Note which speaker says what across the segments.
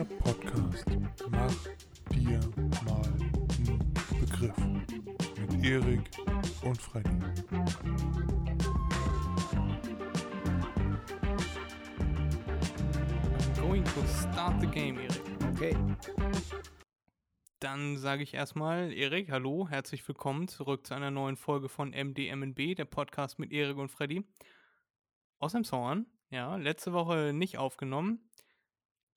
Speaker 1: Der Podcast Mach dir mal einen Begriff mit Erik und Freddy.
Speaker 2: I'm going to start the game, Erik.
Speaker 3: Okay.
Speaker 2: Dann sage ich erstmal, Erik, hallo, herzlich willkommen zurück zu einer neuen Folge von MDMNB, der Podcast mit Erik und Freddy. Aus dem Zorn, ja, letzte Woche nicht aufgenommen,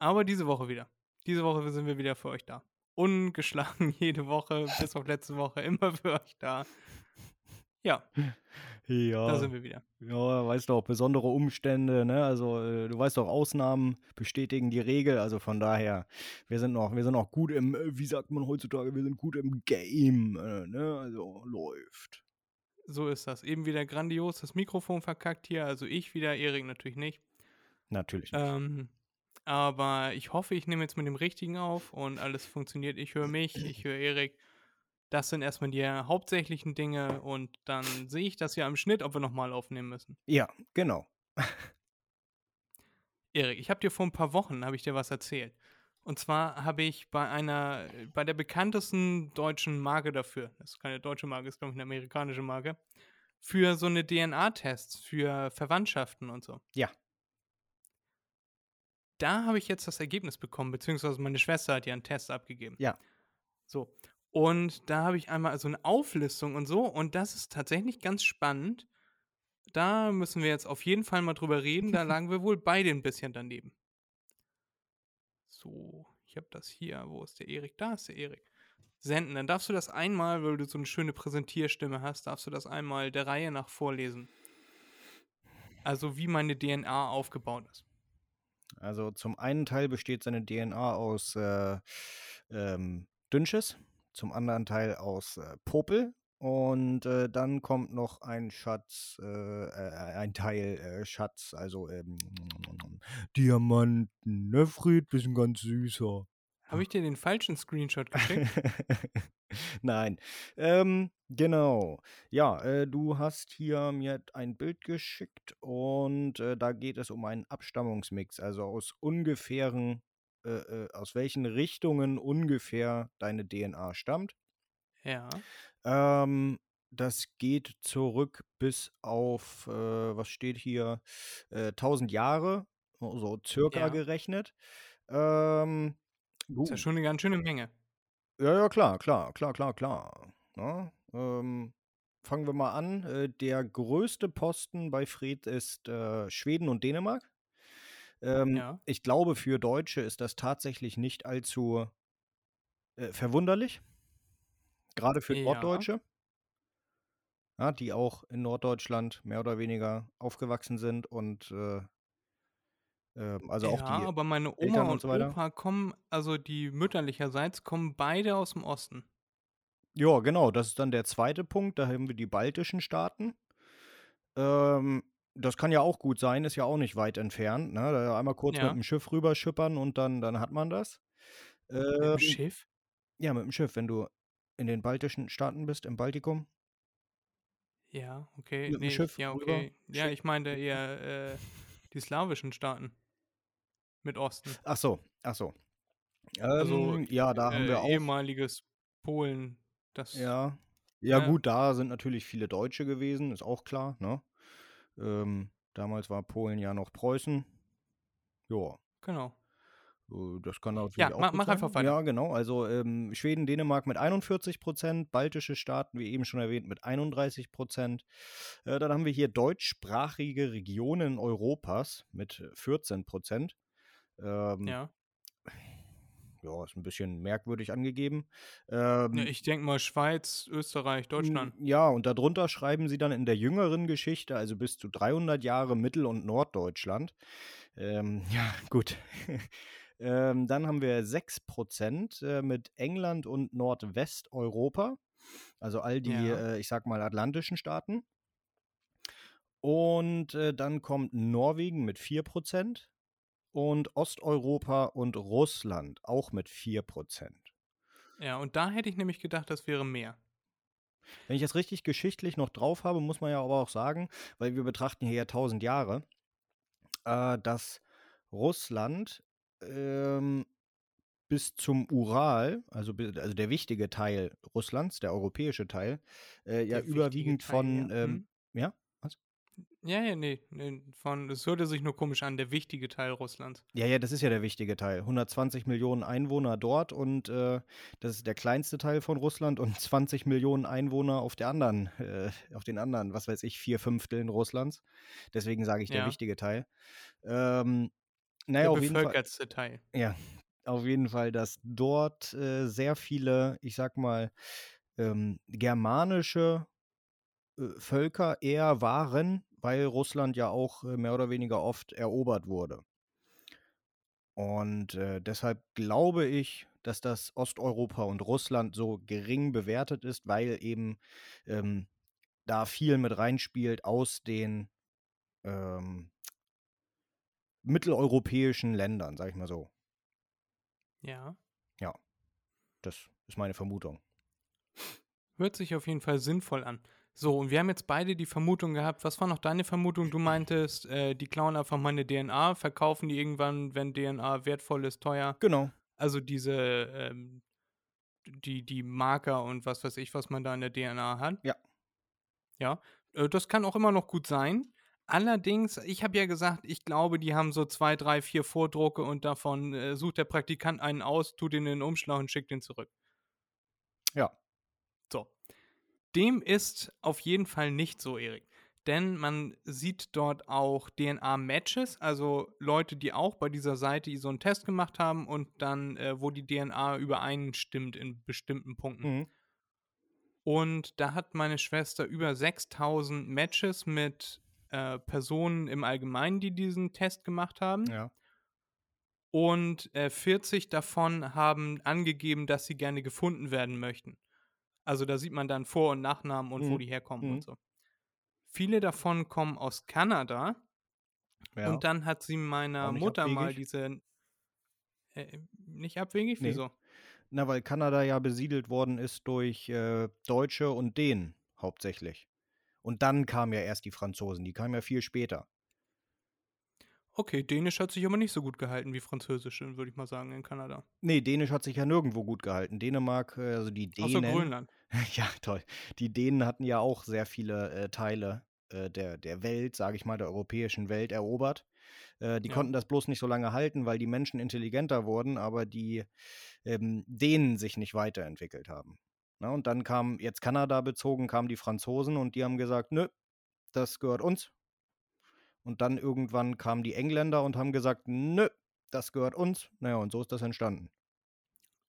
Speaker 2: aber diese Woche wieder. Diese Woche sind wir wieder für euch da. Ungeschlagen jede Woche, bis auf letzte Woche, immer für euch da. Ja,
Speaker 3: Ja.
Speaker 2: da sind wir wieder.
Speaker 3: Ja, weißt du auch, besondere Umstände, ne? Also, äh, du weißt doch, Ausnahmen bestätigen die Regel. Also von daher, wir sind noch, wir sind noch gut im, äh, wie sagt man heutzutage, wir sind gut im Game, äh, ne? Also läuft.
Speaker 2: So ist das. Eben wieder grandios das Mikrofon verkackt hier. Also ich wieder, Erik natürlich nicht.
Speaker 3: Natürlich nicht.
Speaker 2: Ähm, aber ich hoffe, ich nehme jetzt mit dem Richtigen auf und alles funktioniert. Ich höre mich, ich höre Erik. Das sind erstmal die hauptsächlichen Dinge und dann sehe ich das ja im Schnitt, ob wir nochmal aufnehmen müssen.
Speaker 3: Ja, genau.
Speaker 2: Erik, ich habe dir vor ein paar Wochen, habe ich dir was erzählt. Und zwar habe ich bei einer, bei der bekanntesten deutschen Marke dafür, das ist keine deutsche Marke, ist glaube ich eine amerikanische Marke, für so eine DNA-Tests, für Verwandtschaften und so.
Speaker 3: Ja.
Speaker 2: Da habe ich jetzt das Ergebnis bekommen, beziehungsweise meine Schwester hat ja einen Test abgegeben.
Speaker 3: Ja.
Speaker 2: So. Und da habe ich einmal so eine Auflistung und so. Und das ist tatsächlich ganz spannend. Da müssen wir jetzt auf jeden Fall mal drüber reden. Da lagen wir wohl beide ein bisschen daneben. So, ich habe das hier. Wo ist der Erik? Da ist der Erik. Senden. Dann darfst du das einmal, weil du so eine schöne Präsentierstimme hast, darfst du das einmal der Reihe nach vorlesen. Also wie meine DNA aufgebaut ist.
Speaker 3: Also zum einen Teil besteht seine DNA aus äh, ähm, Dünnschiss, zum anderen Teil aus äh, Popel und äh, dann kommt noch ein Schatz, äh, äh, ein Teil äh, Schatz, also ähm, Diamanten, ne Fried, bist ein ganz süßer.
Speaker 2: Habe ich dir den falschen Screenshot geschickt?
Speaker 3: Nein. Ähm, genau. Ja, äh, du hast hier mir ein Bild geschickt und äh, da geht es um einen Abstammungsmix, also aus ungefähren, äh, äh, aus welchen Richtungen ungefähr deine DNA stammt.
Speaker 2: ja.
Speaker 3: Ähm, das geht zurück bis auf, äh, was steht hier, äh, 1000 Jahre, so circa
Speaker 2: Ja.
Speaker 3: gerechnet. Ähm,
Speaker 2: Ist ja
Speaker 3: gut.
Speaker 2: schon eine ganz schöne Menge.
Speaker 3: Ja, ja, klar, klar, klar, klar, klar. Ja, ähm, fangen wir mal an. Äh, der größte Posten bei Fred ist äh, Schweden und Dänemark. Ähm,
Speaker 2: Ja.
Speaker 3: ich glaube, für Deutsche ist das tatsächlich nicht allzu äh, verwunderlich. Gerade für
Speaker 2: Ja.
Speaker 3: Norddeutsche. Ja, die auch in Norddeutschland mehr oder weniger aufgewachsen sind und äh, ähm, also auch
Speaker 2: ja,
Speaker 3: die
Speaker 2: aber meine Oma
Speaker 3: Eltern und
Speaker 2: und
Speaker 3: so weiter.
Speaker 2: Opa kommen, also die mütterlicherseits, kommen beide aus dem Osten.
Speaker 3: Ja, genau, das ist dann der zweite Punkt. Da haben wir die baltischen Staaten. Ähm, das kann ja auch gut sein, ist ja auch nicht weit entfernt. Ne? Da einmal kurz mit
Speaker 2: Ja.
Speaker 3: dem Schiff rüberschippern und dann, dann hat man das.
Speaker 2: Mit dem
Speaker 3: Ähm,
Speaker 2: Schiff?
Speaker 3: ja, mit dem Schiff, wenn du in den baltischen Staaten bist, im Baltikum.
Speaker 2: Ja, okay.
Speaker 3: Mit dem
Speaker 2: Nee,
Speaker 3: Schiff
Speaker 2: ja,
Speaker 3: rüber,
Speaker 2: okay. Ja,
Speaker 3: schick.
Speaker 2: ich meinte eher äh, die slawischen Staaten mit Osten.
Speaker 3: Ach so, ach so.
Speaker 2: Also
Speaker 3: Ähm, ja, da haben
Speaker 2: äh,
Speaker 3: wir auch.
Speaker 2: ehemaliges Polen. Das,
Speaker 3: Ja. Ja,
Speaker 2: Ja.
Speaker 3: gut, da sind natürlich viele Deutsche gewesen, ist auch klar, ne? Ähm, damals war Polen ja noch Preußen. Ja.
Speaker 2: genau.
Speaker 3: Äh, Das kann natürlich
Speaker 2: Ja,
Speaker 3: auch gut
Speaker 2: mach einfach weiter.
Speaker 3: Ja, genau. Also ähm, Schweden, Dänemark mit 41 Prozent, baltische Staaten, wie eben schon erwähnt, mit 31 Prozent. Äh, dann haben wir hier deutschsprachige Regionen Europas mit 14 Prozent. Ähm,
Speaker 2: Ja.
Speaker 3: ja, ist ein bisschen merkwürdig angegeben. Ähm,
Speaker 2: Ich denke mal Schweiz, Österreich, Deutschland.
Speaker 3: n- Ja, und darunter schreiben sie dann in der jüngeren Geschichte, also bis zu 300 Jahre Mittel- und Norddeutschland. Ähm, ja, gut. ähm, dann haben wir 6% äh, mit England und Nordwesteuropa, also all die,
Speaker 2: Ja.
Speaker 3: äh, ich sag mal, atlantischen Staaten. Und äh, dann kommt Norwegen mit 4% und Osteuropa und Russland auch mit 4%.
Speaker 2: Ja, und da hätte ich nämlich gedacht, das wäre mehr.
Speaker 3: Wenn ich das richtig geschichtlich noch drauf habe, muss man ja aber auch sagen, weil wir betrachten hier ja 1000 Jahre, äh, dass Russland ähm, bis zum Ural, also, also der wichtige Teil Russlands, der europäische Teil, äh, ja überwiegend Teil, von, ja. Ähm, hm? ja.
Speaker 2: Ja, ja, nee, nee, von, es hörte sich nur komisch an, der wichtige Teil Russlands.
Speaker 3: Ja, ja, das ist ja der wichtige Teil. 120 Millionen Einwohner dort und äh, das ist der kleinste Teil von Russland und 20 Millionen Einwohner auf der anderen, äh, auf den anderen, was weiß ich, vier Fünfteln Russlands. Deswegen sage ich der ja. wichtige Teil. Ähm, naja,
Speaker 2: der bevölkertste Teil.
Speaker 3: Ja, auf jeden Fall, dass dort äh, sehr viele, ich sag mal, ähm, germanische Völker eher waren, weil Russland ja auch äh, mehr oder weniger oft erobert wurde. Und äh, deshalb glaube ich, dass das Osteuropa und Russland so gering bewertet ist, weil eben ähm, da viel mit reinspielt aus den ähm, mitteleuropäischen Ländern, sag ich mal so.
Speaker 2: Ja.
Speaker 3: Ja, das ist meine Vermutung.
Speaker 2: Hört sich auf jeden Fall sinnvoll an. So, und wir haben jetzt beide die Vermutung gehabt. Was war noch deine Vermutung? Du meintest, äh, die klauen einfach meine DNA, verkaufen die irgendwann, wenn DNA wertvoll ist, teuer.
Speaker 3: Genau.
Speaker 2: Also diese, ähm, die, die Marker und was weiß ich, was man da in der DNA hat.
Speaker 3: Ja.
Speaker 2: Ja, äh, das kann auch immer noch gut sein. Allerdings, ich habe ja gesagt, ich glaube, die haben so zwei, drei, vier Vordrucke und davon äh, sucht der Praktikant einen aus, tut ihn in den Umschlag und schickt ihn zurück.
Speaker 3: Ja.
Speaker 2: So. Dem ist auf jeden Fall nicht so, Erik. Denn man sieht dort auch DNA-Matches, also Leute, die auch bei dieser Seite so einen Test gemacht haben und dann, äh, wo die DNA übereinstimmt in bestimmten Punkten. Mhm. Und da hat meine Schwester über 6000 Matches mit äh, Personen im Allgemeinen, die diesen Test gemacht haben.
Speaker 3: Ja.
Speaker 2: Und äh, 40 davon haben angegeben, dass sie gerne gefunden werden möchten. Also da sieht man dann Vor- und Nachnamen und mhm. wo die herkommen mhm. und so. Viele davon kommen aus Kanada. Ja. Und dann hat sie meiner Mutter abwegig? mal diese. Äh, nicht abwegig? Nee. Wieso?
Speaker 3: Na, weil Kanada ja besiedelt worden ist durch äh, Deutsche und Dänen hauptsächlich. Und dann kamen ja erst die Franzosen, die kamen ja viel später.
Speaker 2: Okay, Dänisch hat sich aber nicht so gut gehalten wie Französisch, würde ich mal sagen, in Kanada.
Speaker 3: Nee, Dänisch hat sich ja nirgendwo gut gehalten. Dänemark, äh, also die Dänen.
Speaker 2: Außer Grönland.
Speaker 3: ja, toll. Die Dänen hatten ja auch sehr viele äh, Teile äh, der, der Welt, sage ich mal, der europäischen Welt erobert. Äh, die ja. konnten das bloß nicht so lange halten, weil die Menschen intelligenter wurden, aber die ähm, Dänen sich nicht weiterentwickelt haben. Na, und dann kam, jetzt Kanada bezogen, kamen die Franzosen und die haben gesagt, nö, das gehört uns, und dann irgendwann kamen die Engländer und haben gesagt, nö, das gehört uns. Naja, und so ist das entstanden.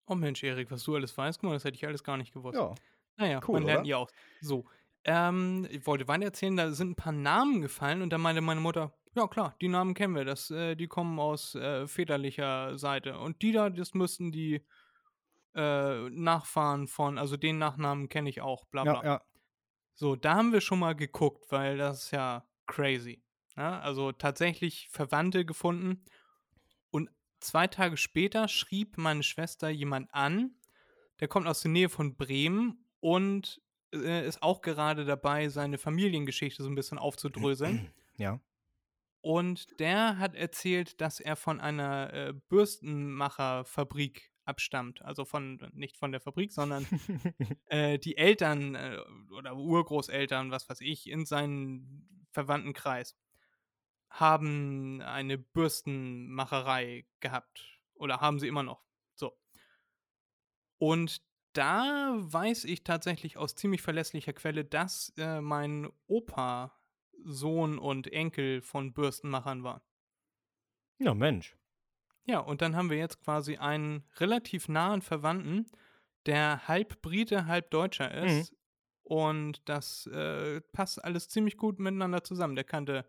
Speaker 2: Oh Mensch, Erik, was du alles weißt, das hätte ich alles gar nicht gewusst.
Speaker 3: Ja.
Speaker 2: Naja, cool, man lernt ja auch. So. Ähm, ich wollte weiter erzählen, da sind ein paar Namen gefallen und da meinte meine Mutter, ja klar, die Namen kennen wir, das, äh, die kommen aus äh, väterlicher Seite. Und die da, das müssten die äh, Nachfahren von, also den Nachnamen kenne ich auch, bla bla.
Speaker 3: Ja, ja.
Speaker 2: So, da haben wir schon mal geguckt, weil das ist ja crazy. Ja, also tatsächlich Verwandte gefunden. Und zwei Tage später schrieb meine Schwester jemand an, der kommt aus der Nähe von Bremen und äh, ist auch gerade dabei, seine Familiengeschichte so ein bisschen aufzudröseln.
Speaker 3: Ja.
Speaker 2: Und der hat erzählt, dass er von einer äh, Bürstenmacherfabrik abstammt. Also von, nicht von der Fabrik, sondern äh, die Eltern äh, oder Urgroßeltern, was weiß ich, in seinem Verwandtenkreis haben eine Bürstenmacherei gehabt. Oder haben sie immer noch. So. Und da weiß ich tatsächlich aus ziemlich verlässlicher Quelle, dass äh, mein Opa Sohn und Enkel von Bürstenmachern war.
Speaker 3: Ja, Mensch.
Speaker 2: Ja, und dann haben wir jetzt quasi einen relativ nahen Verwandten, der halb Brite, halb Deutscher mhm. ist. Mhm. Und das äh, passt alles ziemlich gut miteinander zusammen. Der kannte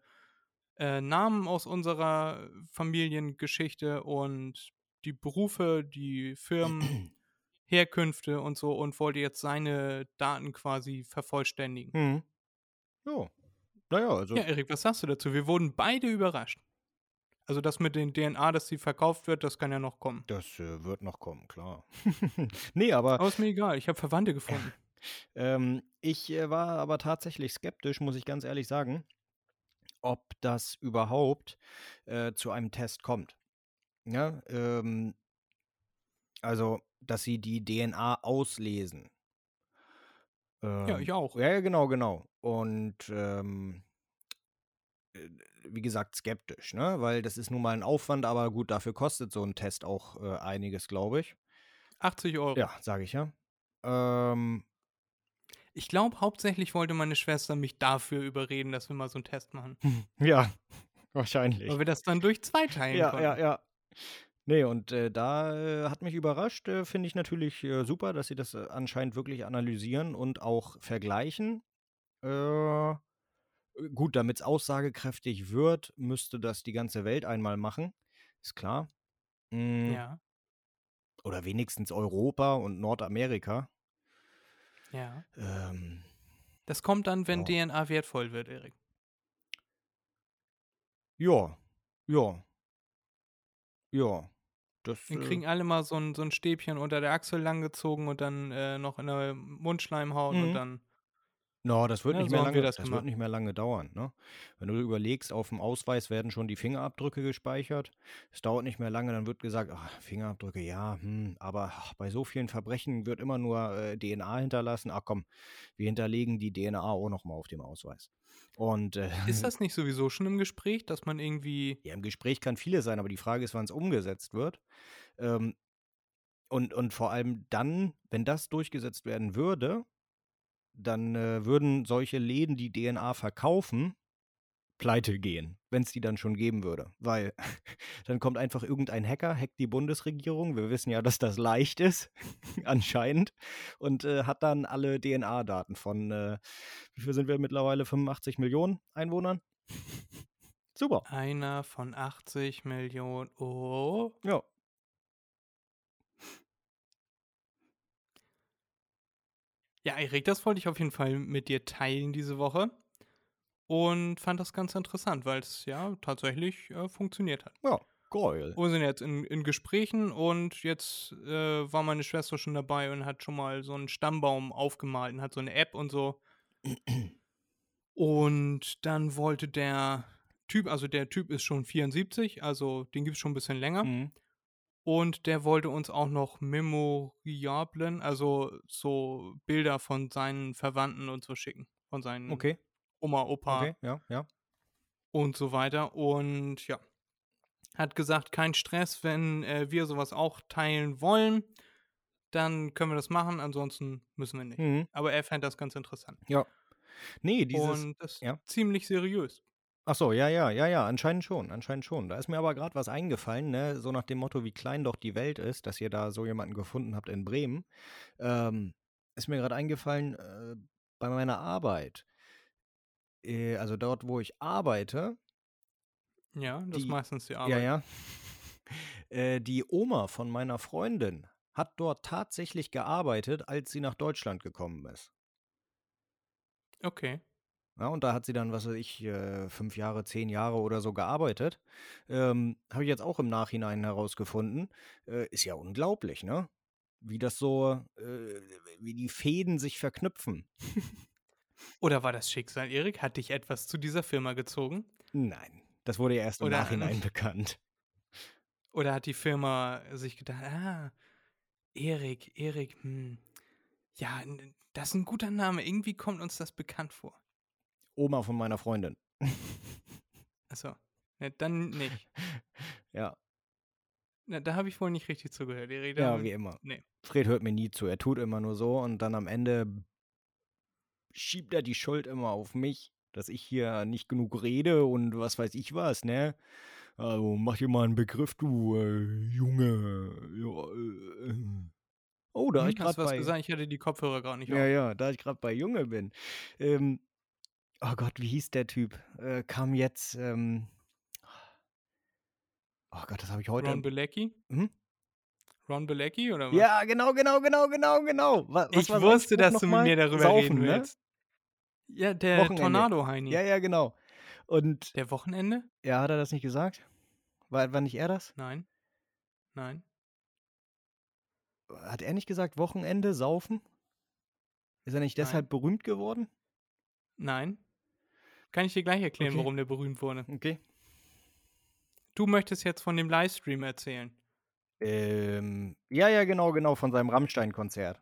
Speaker 2: äh, Namen aus unserer Familiengeschichte und die Berufe, die Firmen, Herkünfte und so und wollte jetzt seine Daten quasi vervollständigen.
Speaker 3: Hm. Ja. Naja, also.
Speaker 2: Ja, Erik, was sagst du dazu? Wir wurden beide überrascht. Also das mit den DNA, dass sie verkauft wird, das kann ja noch kommen.
Speaker 3: Das äh, wird noch kommen, klar. nee, aber.
Speaker 2: Aber ist mir egal, ich habe Verwandte gefunden.
Speaker 3: ähm, ich äh, war aber tatsächlich skeptisch, muss ich ganz ehrlich sagen ob das überhaupt äh, zu einem Test kommt. Ja, ähm, Also, dass sie die DNA auslesen.
Speaker 2: Ja,
Speaker 3: Ähm,
Speaker 2: ich auch.
Speaker 3: ja, ja, genau, genau. Und ähm, äh, wie gesagt, skeptisch, ne? Weil das ist nun mal ein Aufwand, aber gut, dafür kostet so ein Test auch äh, einiges, glaube ich.
Speaker 2: 80 Euro.
Speaker 3: Ja, sage ich ja. Ähm,
Speaker 2: Ich glaube, hauptsächlich wollte meine Schwester mich dafür überreden, dass wir mal so einen Test machen.
Speaker 3: ja, wahrscheinlich.
Speaker 2: Weil wir das dann durch zwei teilen
Speaker 3: Ja,
Speaker 2: konnten.
Speaker 3: ja, ja. Nee, und äh, da äh, hat mich überrascht, äh, finde ich natürlich äh, super, dass sie das äh, anscheinend wirklich analysieren und auch vergleichen. Äh, gut, damit es aussagekräftig wird, müsste das die ganze Welt einmal machen. Ist klar. Mm,
Speaker 2: Ja,
Speaker 3: Oder wenigstens Europa und Nordamerika.
Speaker 2: Ja.
Speaker 3: Ähm,
Speaker 2: Das kommt dann, wenn
Speaker 3: Ja.
Speaker 2: DNA wertvoll wird, Erik.
Speaker 3: ja, ja. Ja. Das,
Speaker 2: Wir
Speaker 3: äh,
Speaker 2: kriegen alle mal so ein, so ein Stäbchen unter der Achsel langgezogen und dann äh, noch in der Mundschleimhaut
Speaker 3: Mhm.
Speaker 2: und dann.
Speaker 3: No, das wird
Speaker 2: Ja,
Speaker 3: nicht
Speaker 2: so
Speaker 3: mehr
Speaker 2: wir
Speaker 3: lange,
Speaker 2: das
Speaker 3: das wird nicht mehr lange dauern, ne? Wenn du überlegst, auf dem Ausweis werden schon die Fingerabdrücke gespeichert. Es dauert nicht mehr lange, dann wird gesagt, ach, Fingerabdrücke, ja, hm, aber ach, bei so vielen Verbrechen wird immer nur äh, DNA hinterlassen. Ach komm, wir hinterlegen die DNA auch nochmal auf dem Ausweis. Und äh,
Speaker 2: Ist das nicht sowieso schon im Gespräch, dass man irgendwie.
Speaker 3: ja, im Gespräch kann vieles sein, aber die Frage ist, wann es umgesetzt wird. Ähm, und, und vor allem dann, wenn das durchgesetzt werden würde, dann äh, würden solche Läden, die DNA verkaufen, pleite gehen, wenn es die dann schon geben würde. Weil dann kommt einfach irgendein Hacker, hackt die Bundesregierung. Wir wissen ja, dass das leicht ist, anscheinend, und äh, hat dann alle DNA-Daten von, äh, wie viel sind wir mittlerweile? 85 Millionen Einwohnern? Super.
Speaker 2: Einer von 80 Millionen. Oh.
Speaker 3: Ja.
Speaker 2: Ja, Erik, das wollte ich auf jeden Fall mit dir teilen diese Woche. Und fand das ganz interessant, weil es ja tatsächlich äh, funktioniert hat.
Speaker 3: Ja, geil.
Speaker 2: Wir sind jetzt in, in Gesprächen und jetzt äh, war meine Schwester schon dabei und hat schon mal so einen Stammbaum aufgemalt und hat so eine App und so. Und dann wollte der Typ, also der Typ ist schon 74, also den gibt es schon ein bisschen länger.
Speaker 3: Mhm.
Speaker 2: Und der wollte uns auch noch Memoriablen, also so Bilder von seinen Verwandten und so schicken. Von seinen
Speaker 3: Okay,
Speaker 2: Oma, Opa
Speaker 3: okay, ja, ja.
Speaker 2: und so weiter. Und ja, hat gesagt, kein Stress, wenn äh, wir sowas auch teilen wollen, dann können wir das machen, ansonsten müssen wir nicht.
Speaker 3: Mhm.
Speaker 2: Aber er fand das ganz interessant.
Speaker 3: Ja. Nee, dieses.
Speaker 2: und das ist
Speaker 3: ja.
Speaker 2: ziemlich seriös.
Speaker 3: Ach so, ja, ja, ja, ja, anscheinend schon, anscheinend schon. Da ist mir aber gerade was eingefallen, ne? so nach dem Motto, wie klein doch die Welt ist, dass ihr da so jemanden gefunden habt in Bremen. Ähm, ist mir gerade eingefallen, äh, bei meiner Arbeit, äh, also dort, wo ich arbeite,
Speaker 2: Ja, das ist
Speaker 3: Die-
Speaker 2: meistens die
Speaker 3: ja,
Speaker 2: Arbeit.
Speaker 3: ja, äh, die Oma von meiner Freundin hat dort tatsächlich gearbeitet, als sie nach Deutschland gekommen ist.
Speaker 2: Okay.
Speaker 3: Ja, und da hat sie dann, was weiß ich, äh, fünf Jahre, zehn Jahre oder so gearbeitet. Ähm, Habe ich jetzt auch im Nachhinein herausgefunden. Äh, ist ja unglaublich, ne? Wie das so, äh, wie die Fäden sich verknüpfen.
Speaker 2: Oder war das Schicksal, Erik? Hat dich etwas zu dieser Firma gezogen?
Speaker 3: Nein, das wurde ja erst im
Speaker 2: Oder,
Speaker 3: Nachhinein bekannt.
Speaker 2: Oder hat die Firma sich gedacht, ah, Erik, Erik, hm, ja, das ist ein guter Name. Irgendwie kommt uns das bekannt vor.
Speaker 3: Oma von meiner Freundin.
Speaker 2: Achso, ja, dann nicht.
Speaker 3: ja,
Speaker 2: Na, da habe ich wohl nicht richtig zugehört, Erik.
Speaker 3: ja,
Speaker 2: Da-
Speaker 3: wie immer.
Speaker 2: nee.
Speaker 3: Fred hört mir nie zu. Er tut immer nur so und dann am Ende schiebt er die Schuld immer auf mich, dass ich hier nicht genug rede und was weiß ich was, ne? Also mach dir mal einen Begriff, du äh, Junge. Ja, äh, äh. Oh, da
Speaker 2: Hm,
Speaker 3: ich gerade bei
Speaker 2: gesagt? Ich hatte die Kopfhörer gar nicht
Speaker 3: ja,
Speaker 2: auf.
Speaker 3: ja, da ich gerade bei Junge bin. Ähm, oh Gott, wie hieß der Typ? Äh, kam jetzt. Ähm, oh Gott, das habe ich heute.
Speaker 2: Ron Bilecki?
Speaker 3: Hm?
Speaker 2: Ron Bilecki oder was?
Speaker 3: Ja, genau, genau, genau, genau, genau. Wa- Was
Speaker 2: ich
Speaker 3: sein
Speaker 2: wusste, dass du mit mir darüber
Speaker 3: Saufen,
Speaker 2: reden
Speaker 3: ne?
Speaker 2: willst. Ja, der
Speaker 3: Wochenende.
Speaker 2: Tornado-Heini.
Speaker 3: Ja, ja, genau. Und
Speaker 2: Der Wochenende?
Speaker 3: ja, hat er das nicht gesagt? War, war nicht er das?
Speaker 2: Nein. Nein.
Speaker 3: Hat er nicht gesagt, Wochenende, saufen? Ist er nicht deshalb berühmt geworden?
Speaker 2: Nein. Kann ich dir gleich erklären,
Speaker 3: Okay.
Speaker 2: warum der berühmt wurde.
Speaker 3: Okay.
Speaker 2: Du möchtest jetzt von dem Livestream erzählen.
Speaker 3: Ähm, ja, ja, genau, genau, von seinem Rammstein-Konzert.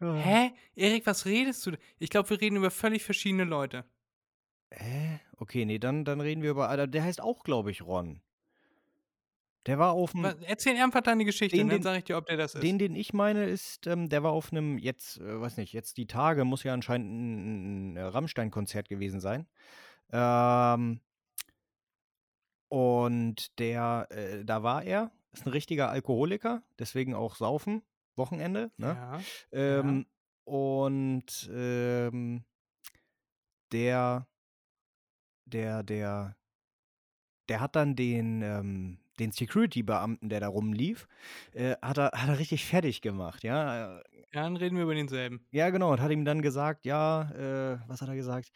Speaker 3: Ja.
Speaker 2: Hä? Erik, was redest du? Ich glaube, wir reden über völlig verschiedene Leute.
Speaker 3: Hä? Okay, nee, dann, dann reden wir über. Alter, der heißt auch, glaube ich, Ron. Der war auf dem.
Speaker 2: erzähl einfach deine Geschichte,
Speaker 3: Den,
Speaker 2: dann
Speaker 3: den-
Speaker 2: sage ich dir, ob der das ist.
Speaker 3: Den, den ich meine, ist, ähm, der war auf einem, jetzt, äh, weiß nicht, jetzt die Tage, muss ja anscheinend ein, ein Rammstein-Konzert gewesen sein. Ähm, und der, äh, da war er, ist ein richtiger Alkoholiker, deswegen auch Saufen, Wochenende, ne?
Speaker 2: ja.
Speaker 3: Ähm, Und ähm, der, der, der, der hat dann den, ähm, den Security-Beamten, der da rumlief, äh, hat, er, hat er richtig fertig gemacht, ja.
Speaker 2: Ja, dann reden wir über denselben.
Speaker 3: Ja, genau, und hat ihm dann gesagt, ja, äh, was hat er gesagt?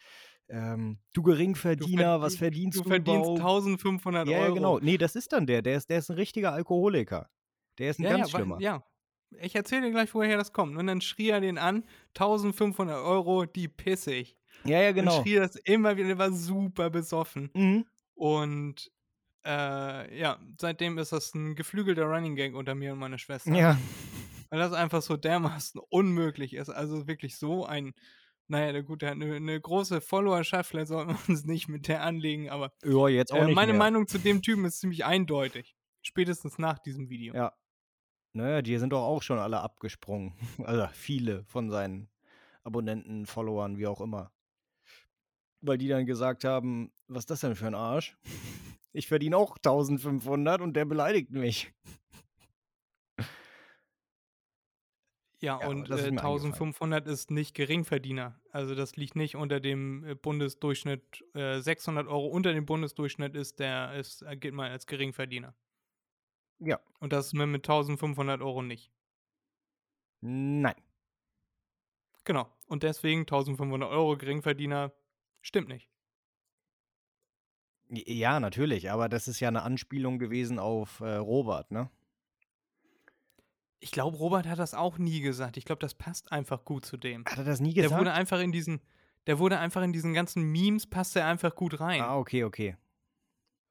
Speaker 3: Ähm, du Geringverdiener, was verdienst du,
Speaker 2: Du verdienst
Speaker 3: überhaupt?
Speaker 2: 1500
Speaker 3: Ja, ja,
Speaker 2: Euro.
Speaker 3: genau. Nee, das ist dann der. Der ist, der ist ein richtiger Alkoholiker. Der ist ein
Speaker 2: Ja,
Speaker 3: ganz
Speaker 2: ja,
Speaker 3: schlimmer.
Speaker 2: ja. Ich erzähle dir gleich, woher das kommt. Und dann schrie er den an, 1500 Euro, die pissig.
Speaker 3: Ja, ja,
Speaker 2: Dann
Speaker 3: genau.
Speaker 2: schrie er das immer wieder, der war super besoffen.
Speaker 3: Mhm.
Speaker 2: Und äh, ja, seitdem ist das ein geflügelter Running Gag unter mir und meiner Schwester.
Speaker 3: Ja.
Speaker 2: Weil das einfach so dermaßen unmöglich ist. Also wirklich so ein, naja, der gut, eine, eine große Followerschaft, vielleicht sollten wir uns nicht mit der anlegen, aber
Speaker 3: Ja, jetzt auch
Speaker 2: äh,
Speaker 3: nicht
Speaker 2: meine
Speaker 3: mehr.
Speaker 2: Meinung zu dem Typen ist ziemlich eindeutig. Spätestens nach diesem Video.
Speaker 3: Ja. Naja, die sind doch auch schon alle abgesprungen. Also viele von seinen Abonnenten, Followern, wie auch immer. Weil die dann gesagt haben, was ist das denn für ein Arsch? Ich verdiene auch 1500 und der beleidigt mich.
Speaker 2: Ja,
Speaker 3: Ja,
Speaker 2: und äh,
Speaker 3: mir eingefallen.
Speaker 2: 1500 ist nicht Geringverdiener. Also das liegt nicht unter dem äh, Bundesdurchschnitt. Äh, 600 Euro unter dem Bundesdurchschnitt ist der, ist, äh, gilt man als Geringverdiener.
Speaker 3: Ja.
Speaker 2: Und das ist mir mit 1500 Euro nicht.
Speaker 3: Nein.
Speaker 2: Genau. Und deswegen 1500 Euro Geringverdiener stimmt nicht.
Speaker 3: Ja, natürlich, aber das ist ja eine Anspielung gewesen auf äh, Robert, ne?
Speaker 2: Ich glaube, Robert hat das auch nie gesagt. Ich glaube, das passt einfach gut zu dem.
Speaker 3: Hat er das nie
Speaker 2: Der
Speaker 3: gesagt?
Speaker 2: wurde einfach in diesen, der wurde einfach in diesen ganzen Memes, passt er einfach gut rein.
Speaker 3: ah, okay, okay.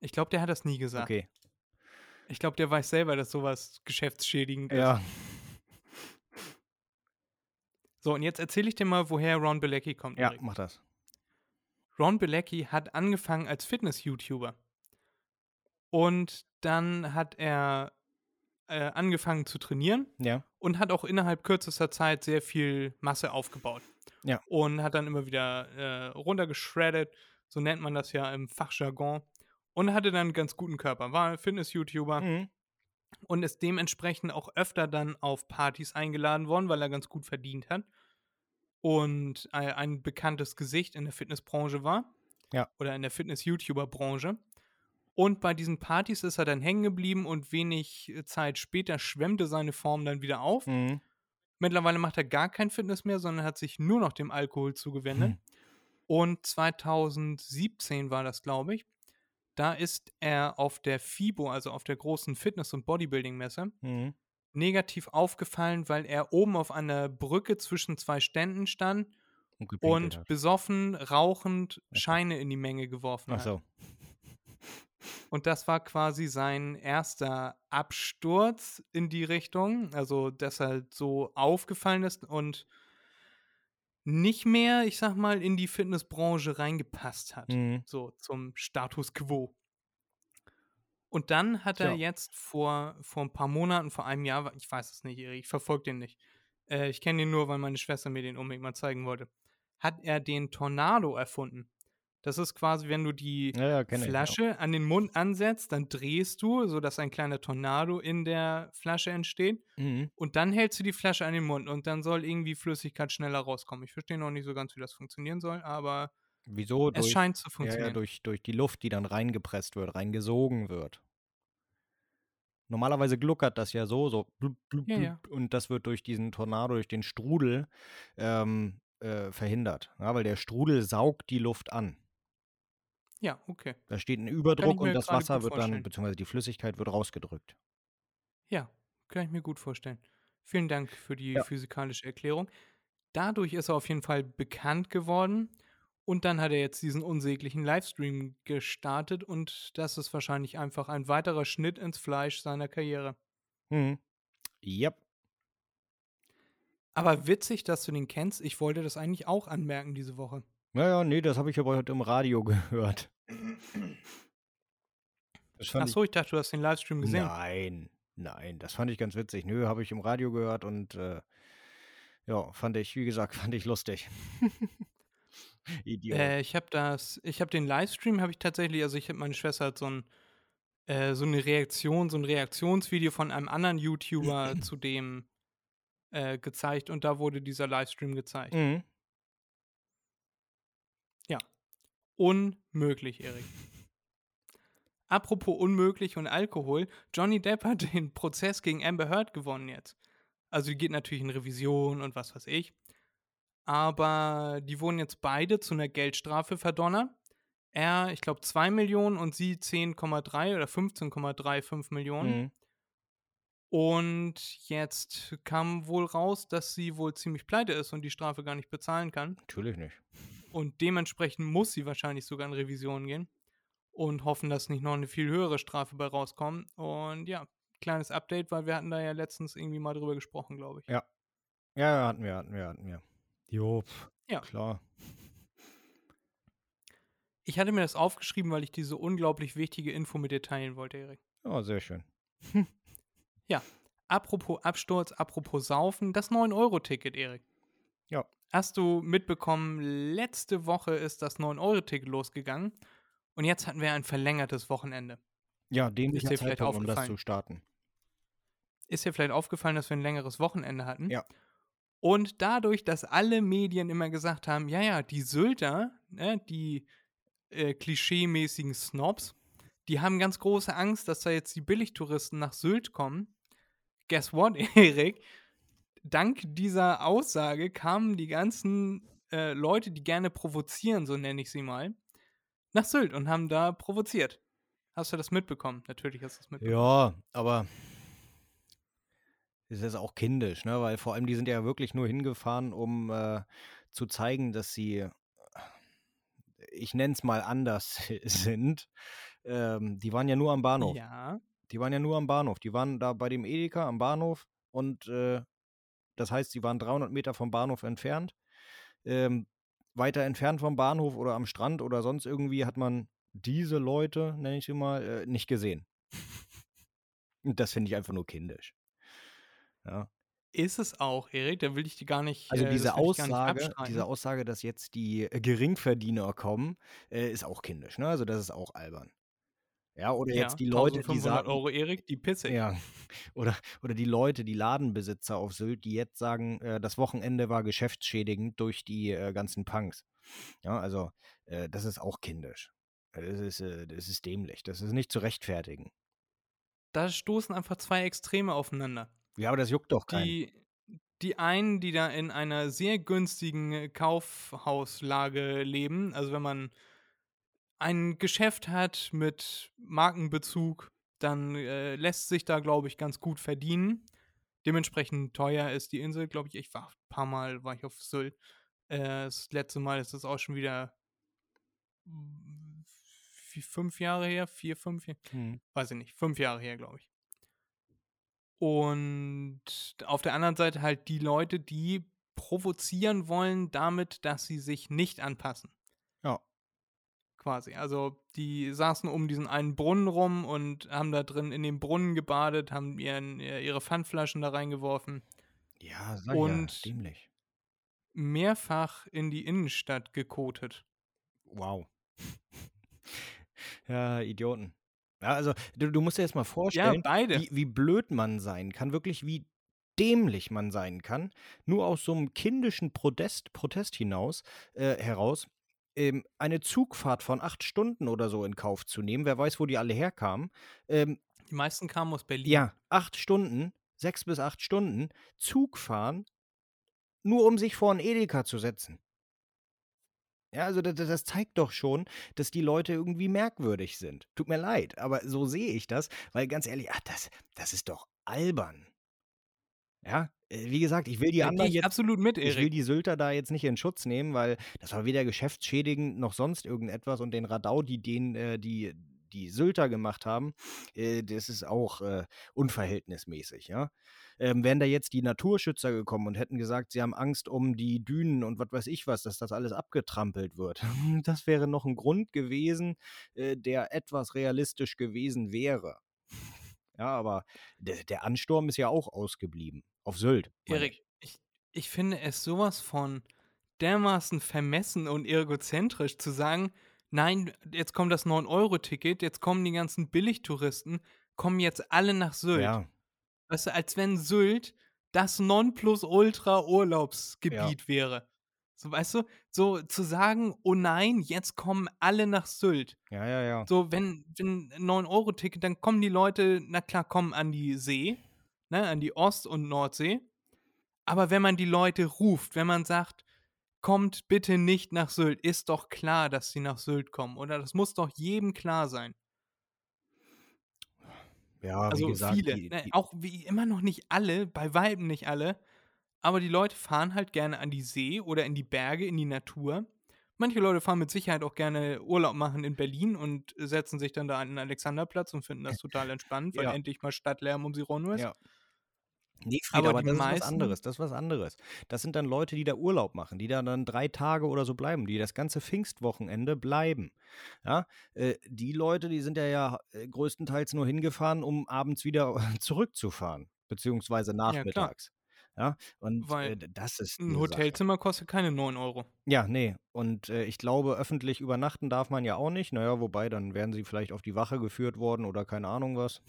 Speaker 2: Ich glaube, der hat das nie gesagt.
Speaker 3: Okay.
Speaker 2: Ich glaube, der weiß selber, dass sowas geschäftsschädigend ist.
Speaker 3: Ja.
Speaker 2: So, und jetzt erzähle ich dir mal, woher Ron Bilecki kommt.
Speaker 3: Ja,
Speaker 2: Erik.
Speaker 3: mach das.
Speaker 2: Ron Bilecki hat angefangen als Fitness-YouTuber. Und dann hat er äh, angefangen zu trainieren
Speaker 3: Ja.
Speaker 2: und hat auch innerhalb kürzester Zeit sehr viel Masse aufgebaut.
Speaker 3: Ja.
Speaker 2: Und hat dann immer wieder äh, runtergeschreddet, so nennt man das ja im Fachjargon. Und hatte dann einen ganz guten Körper, war Fitness-YouTuber
Speaker 3: Mhm.
Speaker 2: und ist dementsprechend auch öfter dann auf Partys eingeladen worden, weil er ganz gut verdient hat und äh, ein bekanntes Gesicht in der Fitnessbranche war.
Speaker 3: Ja.
Speaker 2: Oder in der Fitness-YouTuber-Branche. Und bei diesen Partys ist er dann hängen geblieben und wenig äh, Zeit später schwemmte seine Form dann wieder auf.
Speaker 3: Mhm.
Speaker 2: Mittlerweile macht er gar kein Fitness mehr, sondern hat sich nur noch dem Alkohol zugewendet.
Speaker 3: Hm.
Speaker 2: Und 2017 war das, glaube ich. Da ist er auf der FIBO, also auf der großen Fitness- und Bodybuilding-Messe,
Speaker 3: Mhm.
Speaker 2: Negativ aufgefallen, weil er oben auf einer Brücke zwischen zwei Ständen stand
Speaker 3: Und
Speaker 2: und besoffen, rauchend
Speaker 3: Ach.
Speaker 2: Scheine in die Menge geworfen
Speaker 3: Ach
Speaker 2: hat.
Speaker 3: so.
Speaker 2: Und das war quasi sein erster Absturz in die Richtung. Also, dass er so aufgefallen ist und nicht mehr, ich sag mal, in die Fitnessbranche reingepasst hat.
Speaker 3: Mhm.
Speaker 2: So zum Status quo. Und dann hat er
Speaker 3: Tja.
Speaker 2: jetzt vor, vor ein paar Monaten, vor einem Jahr, ich weiß es nicht, Erik, ich verfolge den nicht. Äh, ich kenne den nur, weil meine Schwester mir den unbedingt mal zeigen wollte. Hat er den Tornado erfunden. Das ist quasi, wenn du die
Speaker 3: Ja, ja, ich. Ja.
Speaker 2: Flasche an den Mund ansetzt, dann drehst du, sodass ein kleiner Tornado in der Flasche entsteht.
Speaker 3: Mhm.
Speaker 2: Und dann hältst du die Flasche an den Mund und dann soll irgendwie Flüssigkeit schneller rauskommen. Ich verstehe noch nicht so ganz, wie das funktionieren soll, aber
Speaker 3: Wieso?
Speaker 2: es
Speaker 3: Durch,
Speaker 2: scheint zu funktionieren.
Speaker 3: ja, durch, durch die Luft, die dann reingepresst wird, reingesogen wird. Normalerweise gluckert das ja so, so blub, blub,
Speaker 2: Ja,
Speaker 3: blub, und das wird durch diesen Tornado, durch den Strudel ähm, äh, verhindert. Weil der Strudel saugt die Luft an.
Speaker 2: Ja, okay.
Speaker 3: Da steht ein Überdruck und das Wasser wird dann, beziehungsweise die Flüssigkeit wird rausgedrückt.
Speaker 2: Ja, kann ich mir gut vorstellen. Vielen Dank für die physikalische Erklärung. Dadurch ist er auf jeden Fall bekannt geworden Und dann hat er jetzt diesen unsäglichen Livestream gestartet und das ist wahrscheinlich einfach ein weiterer Schnitt ins Fleisch seiner Karriere.
Speaker 3: Mhm. Yep.
Speaker 2: Aber witzig, dass du den kennst. Ich wollte das eigentlich auch anmerken diese Woche.
Speaker 3: Naja, nee, das habe ich aber heute im Radio gehört.
Speaker 2: Achso, ich dachte, du hast den Livestream gesehen.
Speaker 3: nein, nein, das fand ich ganz witzig. Nö, habe ich im Radio gehört und äh, ja, fand ich, wie gesagt, fand ich lustig. Idiot.
Speaker 2: Äh, ich habe das, ich habe den Livestream, habe ich tatsächlich, also ich habe meine Schwester hat so ein, äh, so eine Reaktion, so ein Reaktionsvideo von einem anderen YouTuber zu dem äh, gezeigt und da wurde dieser Livestream gezeigt.
Speaker 3: Mhm.
Speaker 2: Unmöglich, Erik. Apropos unmöglich und Alkohol, Johnny Depp hat den Prozess gegen Amber Heard gewonnen jetzt. Also die geht natürlich in Revision und was weiß ich. Aber die wurden jetzt beide zu einer Geldstrafe verdonnert. Er, ich glaube, 2 Millionen und sie 10,3 oder 15,35 Millionen.
Speaker 3: Mhm.
Speaker 2: Und jetzt kam wohl raus, dass sie wohl ziemlich pleite ist und die Strafe gar nicht bezahlen kann.
Speaker 3: Natürlich nicht.
Speaker 2: Und dementsprechend muss sie wahrscheinlich sogar in Revision gehen und hoffen, dass nicht noch eine viel höhere Strafe bei rauskommt. Und ja, kleines Update, weil wir hatten da ja letztens irgendwie mal drüber gesprochen, glaube ich.
Speaker 3: Ja. Ja, hatten wir, hatten wir, hatten wir. Jo, pf,
Speaker 2: Ja.
Speaker 3: klar.
Speaker 2: Ich hatte mir das aufgeschrieben, weil ich diese unglaublich wichtige Info mit dir teilen wollte, Erik.
Speaker 3: Ja, sehr schön.
Speaker 2: Apropos Absturz, apropos Saufen, das 9-Euro-Ticket, Erik.
Speaker 3: Ja.
Speaker 2: Hast du mitbekommen, letzte Woche ist das 9-Euro-Ticket losgegangen und jetzt hatten wir ein verlängertes Wochenende.
Speaker 3: Ja,
Speaker 2: dir
Speaker 3: dämlicher
Speaker 2: vielleicht
Speaker 3: Zeitpunkt, um das
Speaker 2: aufgefallen?
Speaker 3: zu starten.
Speaker 2: Ist dir vielleicht aufgefallen, dass wir ein längeres Wochenende hatten?
Speaker 3: Ja.
Speaker 2: Und dadurch, dass alle Medien immer gesagt haben, ja, ja, die Sylter, ne, die äh, klischeemäßigen Snobs, die haben ganz große Angst, dass da jetzt die Billigtouristen nach Sylt kommen. Guess what, Erik? Dank dieser Aussage kamen die ganzen äh, Leute, die gerne provozieren, so nenne ich sie mal, nach Sylt und haben da provoziert. Hast du das mitbekommen? Natürlich hast du das mitbekommen.
Speaker 3: Ja, aber ist jetzt auch kindisch, ne? Weil vor allem die sind ja wirklich nur hingefahren, um äh, zu zeigen, dass sie, ich nenne es mal anders sind. Ähm, die waren ja nur am Bahnhof.
Speaker 2: Ja.
Speaker 3: Die waren ja nur am Bahnhof. Die waren da bei dem Edeka am Bahnhof und äh, das heißt, sie waren 300 Meter vom Bahnhof entfernt. Ähm, weiter entfernt vom Bahnhof oder am Strand oder sonst irgendwie hat man diese Leute, nenne ich sie mal, äh, nicht gesehen. Und das finde ich einfach nur kindisch. Ja.
Speaker 2: Ist es auch, Erik, da will ich die gar nicht.
Speaker 3: Also
Speaker 2: äh,
Speaker 3: diese Aussage, diese Aussage, dass jetzt die äh, Geringverdiener kommen, äh, ist auch kindisch. Ne? Also das ist auch albern. Ja, oder
Speaker 2: ja,
Speaker 3: jetzt die Leute, die
Speaker 2: 1500
Speaker 3: sagen,
Speaker 2: Euro, Erik, die pisse
Speaker 3: ja, oder, oder die Leute, die Ladenbesitzer auf Sylt, die jetzt sagen, äh, das Wochenende war geschäftsschädigend durch die äh, ganzen Punks. Ja, also äh, das ist auch kindisch. Das ist, das ist dämlich. Das ist nicht zu rechtfertigen.
Speaker 2: Da stoßen einfach zwei Extreme aufeinander.
Speaker 3: Ja, aber das juckt doch keinen.
Speaker 2: Die, die einen, die da in einer sehr günstigen Kaufhauslage leben, also wenn man ein Geschäft hat mit Markenbezug, dann äh, lässt sich da, glaube ich, ganz gut verdienen. Dementsprechend teuer ist die Insel, glaube ich. Ich war ein paar Mal, war ich auf Sylt. Äh, das letzte Mal ist das auch schon wieder wie fünf Jahre her, vier, fünf,
Speaker 3: Hm.
Speaker 2: weiß ich nicht, fünf Jahre her, glaube ich. Und auf der anderen Seite halt die Leute, die provozieren wollen damit, dass sie sich nicht anpassen.
Speaker 3: Ja.
Speaker 2: Quasi. Also die saßen um diesen einen Brunnen rum und haben da drin in dem Brunnen gebadet, haben ihren, äh, ihre Pfandflaschen da reingeworfen,
Speaker 3: Ja, sag
Speaker 2: Und-
Speaker 3: ja, dämlich.
Speaker 2: mehrfach in die Innenstadt gekotet.
Speaker 3: Wow. ja, Idioten. Ja, also du, du musst dir jetzt mal vorstellen,
Speaker 2: Ja, beide.
Speaker 3: wie, wie blöd man sein kann, wirklich wie dämlich man sein kann, nur aus so einem kindischen Protest, Protest hinaus, äh, heraus, ähm, eine Zugfahrt von acht Stunden oder so in Kauf zu nehmen. Wer weiß, wo die alle herkamen. Ähm,
Speaker 2: Die meisten kamen aus Berlin.
Speaker 3: ja, acht Stunden, sechs bis acht Stunden Zug fahren, nur um sich vor einen Edeka zu setzen. Ja, also das, das zeigt doch schon, dass die Leute irgendwie merkwürdig sind. Tut mir leid, aber so sehe ich das, weil ganz ehrlich, ach, das, das ist doch albern. Ja, äh, wie gesagt, ich will die
Speaker 2: gehe
Speaker 3: anderen
Speaker 2: ich
Speaker 3: jetzt
Speaker 2: absolut mit,
Speaker 3: ich will
Speaker 2: Erik.
Speaker 3: die Sylter da jetzt nicht in Schutz nehmen, weil das war weder geschäftsschädigend noch sonst irgendetwas und den Radau, die den äh, die die Sylter gemacht haben, äh, das ist auch äh, unverhältnismäßig, ja. Ähm, wären da jetzt die Naturschützer gekommen und hätten gesagt, sie haben Angst um die Dünen und was weiß ich was, dass das alles abgetrampelt wird. Das wäre noch ein Grund gewesen, äh, der etwas realistisch gewesen wäre. Ja, aber der, der Ansturm ist ja auch ausgeblieben. Auf Sylt.
Speaker 2: Erik, ich, ich finde es sowas von dermaßen vermessen und egozentrisch zu sagen, nein, jetzt kommt das 9-Euro-Ticket, jetzt kommen die ganzen Billigtouristen, kommen jetzt alle nach Sylt.
Speaker 3: Ja,
Speaker 2: Weißt du, als wenn Sylt das Nonplusultra-Urlaubsgebiet wäre. So, weißt du, so zu sagen, oh nein, jetzt kommen alle nach Sylt.
Speaker 3: ja, ja, ja.
Speaker 2: So, wenn, wenn ein 9-Euro-Ticket, dann kommen die Leute, na klar, kommen an die See, ne, an die Ost- und Nordsee. Aber wenn man die Leute ruft, wenn man sagt, kommt bitte nicht nach Sylt, ist doch klar, dass sie nach Sylt kommen, oder? Das muss doch jedem klar sein.
Speaker 3: Ja, wie
Speaker 2: Also
Speaker 3: gesagt,
Speaker 2: viele,
Speaker 3: die,
Speaker 2: ne,
Speaker 3: die,
Speaker 2: auch wie immer noch nicht alle, bei Weitem nicht alle, aber die Leute fahren halt gerne an die See oder in die Berge, in die Natur. Manche Leute fahren mit Sicherheit auch gerne Urlaub machen in Berlin und setzen sich dann da an den Alexanderplatz und finden das total entspannt, weil
Speaker 3: Ja.
Speaker 2: endlich mal Stadtlärm um sie rum ist.
Speaker 3: ja. Nee, Frieda,
Speaker 2: Aber
Speaker 3: aber das ist was
Speaker 2: meisten,
Speaker 3: anderes. Das ist was anderes. Das sind dann Leute, die da Urlaub machen, die da dann drei Tage oder so bleiben, die das ganze Pfingstwochenende bleiben. Ja, äh, die Leute, die sind ja, ja äh, größtenteils nur hingefahren, um abends wieder zurückzufahren, beziehungsweise
Speaker 2: ja
Speaker 3: nachmittags. Ja, und äh,
Speaker 2: weil
Speaker 3: d- das ist
Speaker 2: ein
Speaker 3: Sache.
Speaker 2: Hotelzimmer kostet keine 9 Euro.
Speaker 3: Ja, nee. Und äh, ich glaube, öffentlich übernachten darf man ja auch nicht. Naja, wobei, dann wären sie vielleicht auf die Wache geführt worden oder keine Ahnung was.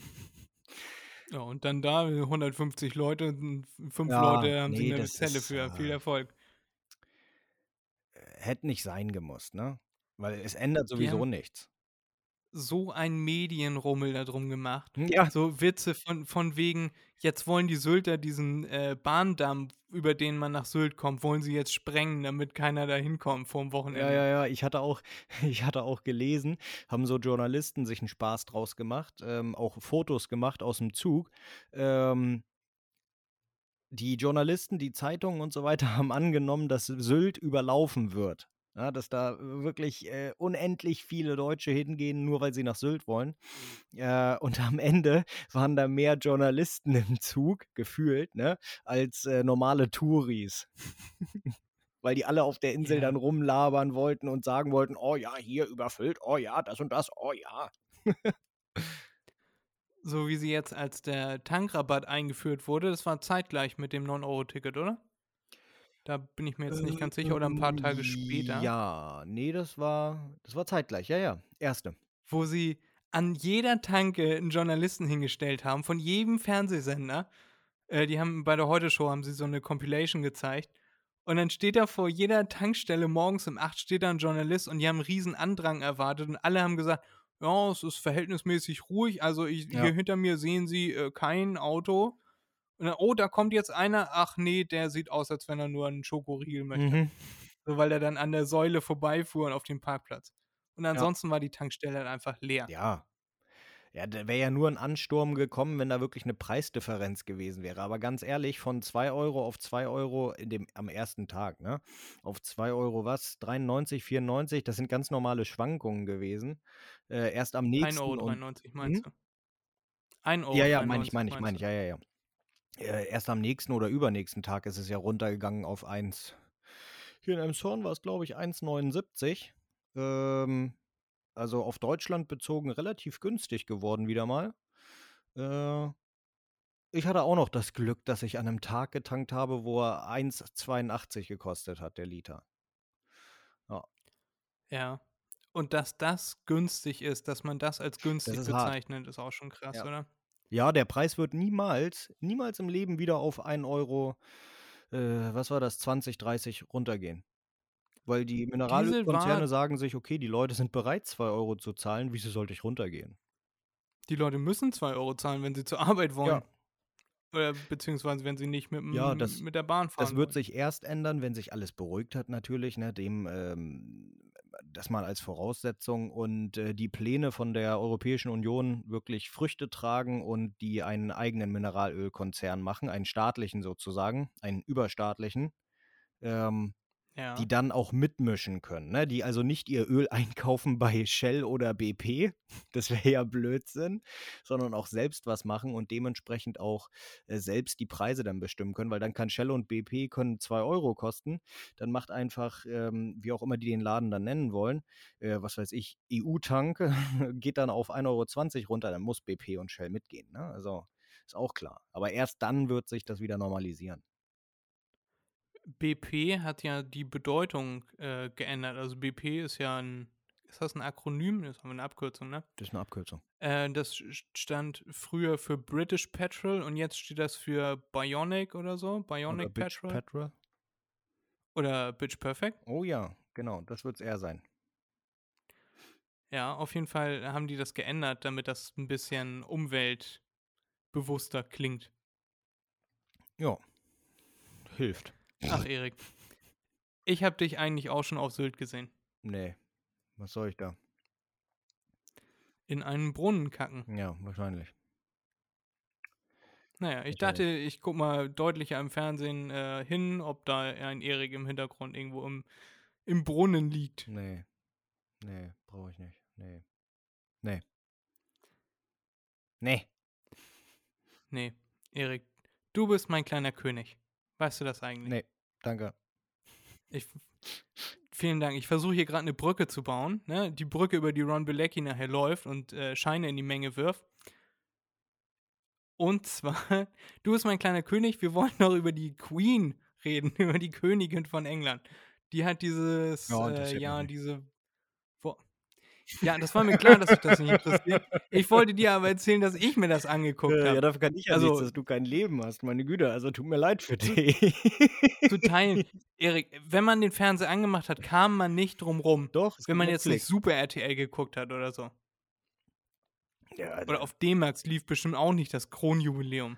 Speaker 2: Ja, und dann da 150 Leute, und fünf
Speaker 3: Ja,
Speaker 2: Leute haben sie
Speaker 3: nee,
Speaker 2: eine
Speaker 3: das
Speaker 2: Zelle
Speaker 3: ist,
Speaker 2: für. Viel
Speaker 3: äh,
Speaker 2: Erfolg.
Speaker 3: hätte nicht sein gemusst, ne? Weil es ändert sowieso
Speaker 2: haben
Speaker 3: nichts.
Speaker 2: So ein Medienrummel darum gemacht.
Speaker 3: Ja,
Speaker 2: So Witze von, von wegen, jetzt wollen die Sylter diesen äh, Bahndamm, über den man nach Sylt kommt, wollen sie jetzt sprengen, damit keiner da hinkommt vor dem
Speaker 3: ja,
Speaker 2: Wochenende.
Speaker 3: ja, ja. Ich hatte auch, ich hatte auch gelesen, haben so Journalisten sich einen Spaß draus gemacht, ähm, auch Fotos gemacht aus dem Zug. Ähm, die Journalisten, die Zeitungen und so weiter haben angenommen, dass Sylt überlaufen wird. Ja, dass da wirklich äh, unendlich viele Deutsche hingehen, nur weil sie nach Sylt wollen. Äh, und am Ende waren da mehr Journalisten im Zug, gefühlt, ne, als äh, normale Touris. weil die alle auf der Insel dann
Speaker 2: Ja,
Speaker 3: rumlabern wollten und sagen wollten, oh ja, hier überfüllt, oh ja, das und das, oh ja.
Speaker 2: so wie sie jetzt als der Tankrabatt eingeführt wurde, das war zeitgleich mit dem 9-Euro-Ticket, oder? Da bin ich mir jetzt nicht ganz sicher, oder ein paar
Speaker 3: Ähm,
Speaker 2: Tage später,
Speaker 3: ja, nee, das war, das war zeitgleich, ja, ja, erste.
Speaker 2: wo sie an jeder Tanke einen Journalisten hingestellt haben, von jedem Fernsehsender. Äh, die haben bei der Heute-Show haben sie so eine Compilation gezeigt. Und dann steht da vor jeder Tankstelle morgens um 8 steht da ein Journalist und die haben einen riesen Andrang erwartet und alle haben gesagt, ja, es ist verhältnismäßig ruhig. Also ich,
Speaker 3: Ja.
Speaker 2: hier hinter mir sehen Sie äh, kein Auto. Und dann, oh, da kommt jetzt einer. Ach nee, der sieht aus, als wenn er nur einen Schokoriegel möchte.
Speaker 3: Mhm.
Speaker 2: So, weil er dann an der Säule vorbeifuhr und auf dem Parkplatz. Und
Speaker 3: Ja.
Speaker 2: ansonsten war die Tankstelle dann einfach leer.
Speaker 3: Ja. Ja, da wäre ja nur ein Ansturm gekommen, wenn da wirklich eine Preisdifferenz gewesen wäre. Aber ganz ehrlich, von 2 Euro auf 2 Euro in dem, am ersten Tag, ne? Auf 2 Euro was? 93, 94, das sind ganz normale Schwankungen gewesen. Äh, erst am
Speaker 2: 1,93
Speaker 3: nächsten
Speaker 2: Euro
Speaker 3: und.
Speaker 2: meinst
Speaker 3: Hm?
Speaker 2: du? 1,93 Euro
Speaker 3: Ja, ja, meine ich, meine ich, meine ich, ja, ja, ja. Äh, erst am nächsten oder übernächsten Tag ist es ja runtergegangen auf 1. Hier in Elmshorn war es, glaube ich, 1,79. Ähm, also auf Deutschland bezogen relativ günstig geworden wieder mal. Äh, ich hatte auch noch das Glück, dass ich an einem Tag getankt habe, wo er 1,82 gekostet hat, der Liter. Ja?
Speaker 2: Ja. Und dass das günstig ist, dass man das als günstig
Speaker 3: ist hart.
Speaker 2: bezeichnet, ist auch schon krass,
Speaker 3: Ja.
Speaker 2: oder?
Speaker 3: Ja, der Preis wird niemals, niemals im Leben wieder auf 1 Euro, äh, was war das, 20, 30 runtergehen. Weil die Mineralölkonzerne sagen sich, okay, die Leute sind bereit, 2 Euro zu zahlen, wieso sollte ich runtergehen?
Speaker 2: die Leute müssen 2 Euro zahlen, wenn sie zur Arbeit wollen.
Speaker 3: Ja,
Speaker 2: Oder beziehungsweise wenn sie nicht mit,
Speaker 3: ja,
Speaker 2: dem-
Speaker 3: das,
Speaker 2: mit der Bahn
Speaker 3: das
Speaker 2: fahren
Speaker 3: wird
Speaker 2: wollen.
Speaker 3: sich erst ändern, wenn sich alles beruhigt hat, natürlich, ne, dem, ähm, das mal als Voraussetzung und äh, die Pläne von der Europäischen Union wirklich Früchte tragen und die einen eigenen Mineralölkonzern machen, einen staatlichen sozusagen, einen überstaatlichen, ähm,
Speaker 2: Ja.
Speaker 3: die dann auch mitmischen können, ne? die also nicht ihr Öl einkaufen bei Shell oder BP, das wäre ja Blödsinn, sondern auch selbst was machen und dementsprechend auch äh, selbst die Preise dann bestimmen können, weil dann kann Shell und BP können 2 Euro kosten, dann macht einfach, ähm, wie auch immer die den Laden dann nennen wollen, äh, was weiß ich, EU-Tank geht dann auf 1,20 Euro runter, dann muss BP und Shell mitgehen, ne? also ist auch klar. Aber erst dann wird sich das wieder normalisieren.
Speaker 2: BP hat ja die Bedeutung äh, geändert. Also BP ist ja ein, ist das ein Akronym? Das haben wir eine Abkürzung, ne?
Speaker 3: Das ist eine Abkürzung.
Speaker 2: Äh, das stand früher für British Petrol und jetzt steht das für Bionic oder so. Bionic
Speaker 3: Oder
Speaker 2: Petrol.
Speaker 3: Petrol.
Speaker 2: oder Bitch Perfect.
Speaker 3: Oh ja, genau, das wird es eher sein.
Speaker 2: Ja, auf jeden Fall haben die das geändert, damit das ein bisschen umweltbewusster klingt.
Speaker 3: Ja, hilft.
Speaker 2: Ach, Erik. Ich habe dich eigentlich auch schon auf Sylt gesehen.
Speaker 3: Nee, was soll ich da?
Speaker 2: In einen Brunnen kacken.
Speaker 3: Ja, wahrscheinlich.
Speaker 2: Naja, ich dachte, ich guck mal deutlicher im Fernsehen äh, hin, ob da ein Erik im Hintergrund irgendwo im, im Brunnen liegt.
Speaker 3: Nee, nee, brauche ich nicht. Nee. Nee. Nee.
Speaker 2: Nee, Erik, du bist mein kleiner König. Weißt du das eigentlich?
Speaker 3: Nee, danke.
Speaker 2: Ich, vielen Dank. Ich versuche hier gerade eine Brücke zu bauen. Ne? Die Brücke, über die Ron Bilecki nachher läuft und äh, Scheine in die Menge wirft. Und zwar, du bist mein kleiner König. Wir wollen noch über die Queen reden, über die Königin von England. Die hat dieses,
Speaker 3: Ja,
Speaker 2: äh,
Speaker 3: interessiert mich
Speaker 2: ja,
Speaker 3: nicht.
Speaker 2: diese. Ja, das war mir klar, dass dich das nicht interessiert. Ich wollte dir aber erzählen, dass ich mir das angeguckt
Speaker 3: Äh, ja,
Speaker 2: habe.
Speaker 3: dafür kann ich ja
Speaker 2: Also-
Speaker 3: nichts, dass du kein Leben hast, meine Güte. Also tut mir leid für dich.
Speaker 2: Zu teilen. Erik, wenn man den Fernseher angemacht hat, kam man nicht drum rum.
Speaker 3: Doch,
Speaker 2: Wenn man jetzt nicht. Super RTL geguckt hat oder so.
Speaker 3: Ja,
Speaker 2: Oder auf D-Max lief bestimmt auch nicht das Kronjubiläum.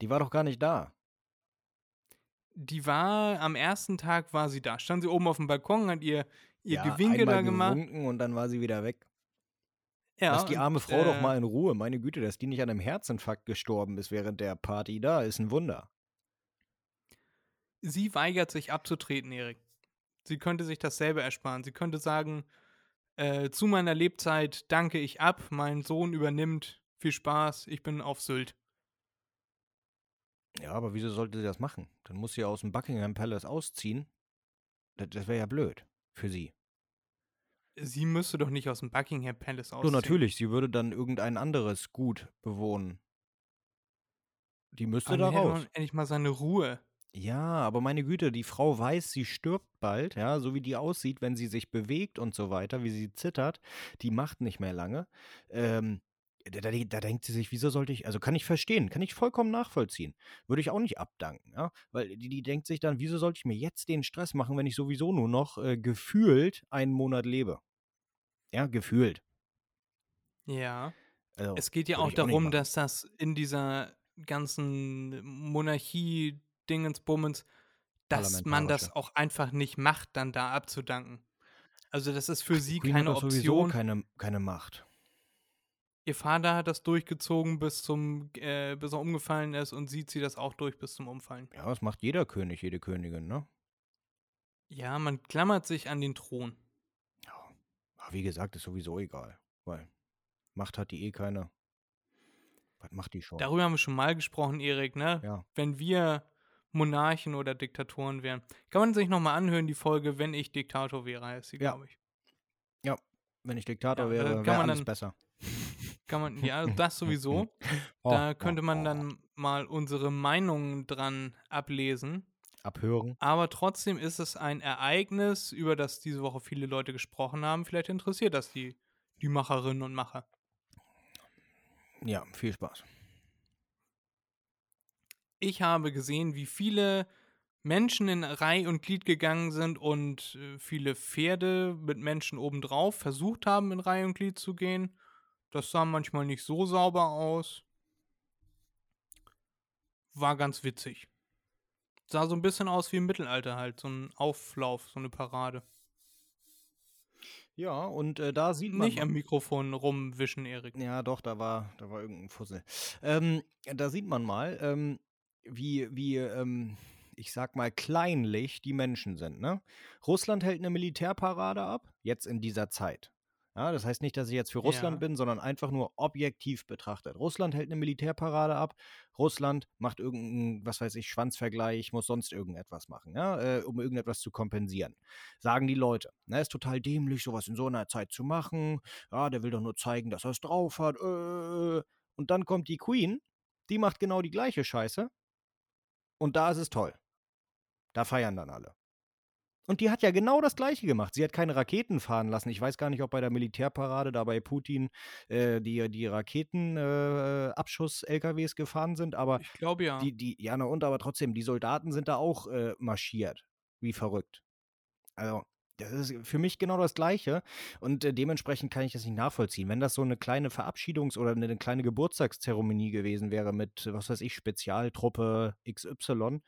Speaker 3: die war doch gar nicht da.
Speaker 2: Die war, am ersten Tag war sie da. Stand sie oben auf dem Balkon, hat ihr, ihr
Speaker 3: ja,
Speaker 2: Gewinke da gemacht.
Speaker 3: und dann war sie wieder weg.
Speaker 2: Ja,
Speaker 3: Lass die
Speaker 2: und,
Speaker 3: arme Frau doch
Speaker 2: äh,
Speaker 3: mal in Ruhe. Meine Güte, dass die nicht an einem Herzinfarkt gestorben ist während der Party da, ist ein Wunder.
Speaker 2: Sie weigert sich abzutreten, Erik. Sie könnte sich das selber ersparen. Sie könnte sagen, äh, zu meiner Lebzeit danke ich ab, mein Sohn übernimmt, viel Spaß, ich bin auf Sylt.
Speaker 3: Ja, aber wieso sollte sie das machen? Dann muss sie aus dem Buckingham Palace ausziehen. Das, das wäre ja blöd für sie.
Speaker 2: Sie müsste doch nicht aus dem Buckingham Palace
Speaker 3: So,
Speaker 2: ausziehen.
Speaker 3: natürlich, sie würde dann irgendein anderes Gut bewohnen. Die müsste
Speaker 2: Aber
Speaker 3: da raus.
Speaker 2: endlich mal seine Ruhe.
Speaker 3: Ja, aber meine Güte, die Frau weiß, sie stirbt bald, ja, so wie die aussieht, wenn sie sich bewegt und so weiter, wie sie zittert, die macht nicht mehr lange. Ähm, da, da, da denkt sie sich, wieso sollte ich, also kann ich verstehen, kann ich vollkommen nachvollziehen. Würde ich auch nicht abdanken, ja, weil die, die denkt sich dann, wieso sollte ich mir jetzt den Stress machen, wenn ich sowieso nur noch äh, gefühlt einen Monat lebe? Ja, gefühlt.
Speaker 2: Ja.
Speaker 3: Also,
Speaker 2: Es geht ja auch
Speaker 3: auch
Speaker 2: darum,
Speaker 3: machen.
Speaker 2: dass das in dieser ganzen Monarchie-Dingensbummens, dass man das auch einfach nicht macht, dann da abzudanken. Also das ist für sie keine
Speaker 3: doch sowieso
Speaker 2: Option.
Speaker 3: keine, keine Macht.
Speaker 2: Ihr Vater hat das durchgezogen bis zum, äh, bis er umgefallen ist und sie zieht das auch durch bis zum Umfallen.
Speaker 3: Ja, das macht jeder König, jede Königin, ne?
Speaker 2: Ja, man klammert sich an den Thron.
Speaker 3: Ja, aber wie gesagt, ist sowieso egal, weil Macht hat die eh keine. Was macht die schon?
Speaker 2: Darüber haben wir schon mal gesprochen, Erik, ne?
Speaker 3: Ja.
Speaker 2: Wenn wir Monarchen oder Diktatoren wären. Kann man sich nochmal anhören, die Folge, wenn ich Diktator wäre, heißt sie,
Speaker 3: Ja.
Speaker 2: glaube ich.
Speaker 3: Wenn ich Diktator
Speaker 2: Ja,
Speaker 3: wäre,
Speaker 2: kann
Speaker 3: wäre
Speaker 2: man
Speaker 3: alles
Speaker 2: dann-
Speaker 3: besser.
Speaker 2: Kann man, ja, das sowieso.
Speaker 3: Oh,
Speaker 2: Da
Speaker 3: oh,
Speaker 2: könnte man
Speaker 3: oh.
Speaker 2: dann mal unsere Meinungen dran ablesen.
Speaker 3: Abhören.
Speaker 2: Aber trotzdem ist es ein Ereignis, über das diese Woche viele Leute gesprochen haben. Vielleicht interessiert das die, die Macherinnen und Macher.
Speaker 3: Ja, viel Spaß.
Speaker 2: Ich habe gesehen, wie viele Menschen in Reih und Glied gegangen sind und äh, viele Pferde mit Menschen obendrauf versucht haben, in Reih und Glied zu gehen. Das sah manchmal nicht so sauber aus. War ganz witzig. Sah so ein bisschen aus wie im Mittelalter halt, so ein Auflauf, so eine Parade.
Speaker 3: Ja, und äh, da sieht man.
Speaker 2: Nicht am Mikrofon rumwischen, Erik.
Speaker 3: Ja, doch, da war, da war irgendein Fussel. Ähm, da sieht man mal, ähm, wie, wie ähm, ich sag mal, kleinlich die Menschen sind. Ne? Russland hält eine Militärparade ab, jetzt in dieser Zeit. Ja, das heißt nicht, dass ich jetzt für Russland
Speaker 2: Ja.
Speaker 3: bin, sondern einfach nur objektiv betrachtet. Russland hält eine Militärparade ab. Russland macht irgendeinen, was weiß ich, Schwanzvergleich, muss sonst irgendetwas machen, ja, äh, um irgendetwas zu kompensieren. Sagen die Leute. Ne, ist total dämlich, sowas in so einer Zeit zu machen. Ja, der will doch nur zeigen, dass er es drauf hat. Äh. Und dann kommt die Queen, die macht genau die gleiche Scheiße. Und da ist es toll. Da feiern dann alle. Und die hat ja genau das Gleiche gemacht. Sie hat keine Raketen fahren lassen. Ich weiß gar nicht, ob bei der Militärparade da bei Putin äh, die, die Raketenabschuss-LKWs gefahren sind, aber
Speaker 2: Ich glaube ja.
Speaker 3: die, die, ja, na und, aber trotzdem, die Soldaten sind da auch äh, marschiert. Wie verrückt. Also, das ist für mich genau das Gleiche. Und äh, dementsprechend kann ich das nicht nachvollziehen. Wenn das so eine kleine Verabschiedungs- oder eine kleine Geburtstagszeremonie gewesen wäre mit, was weiß ich, Spezialtruppe XY,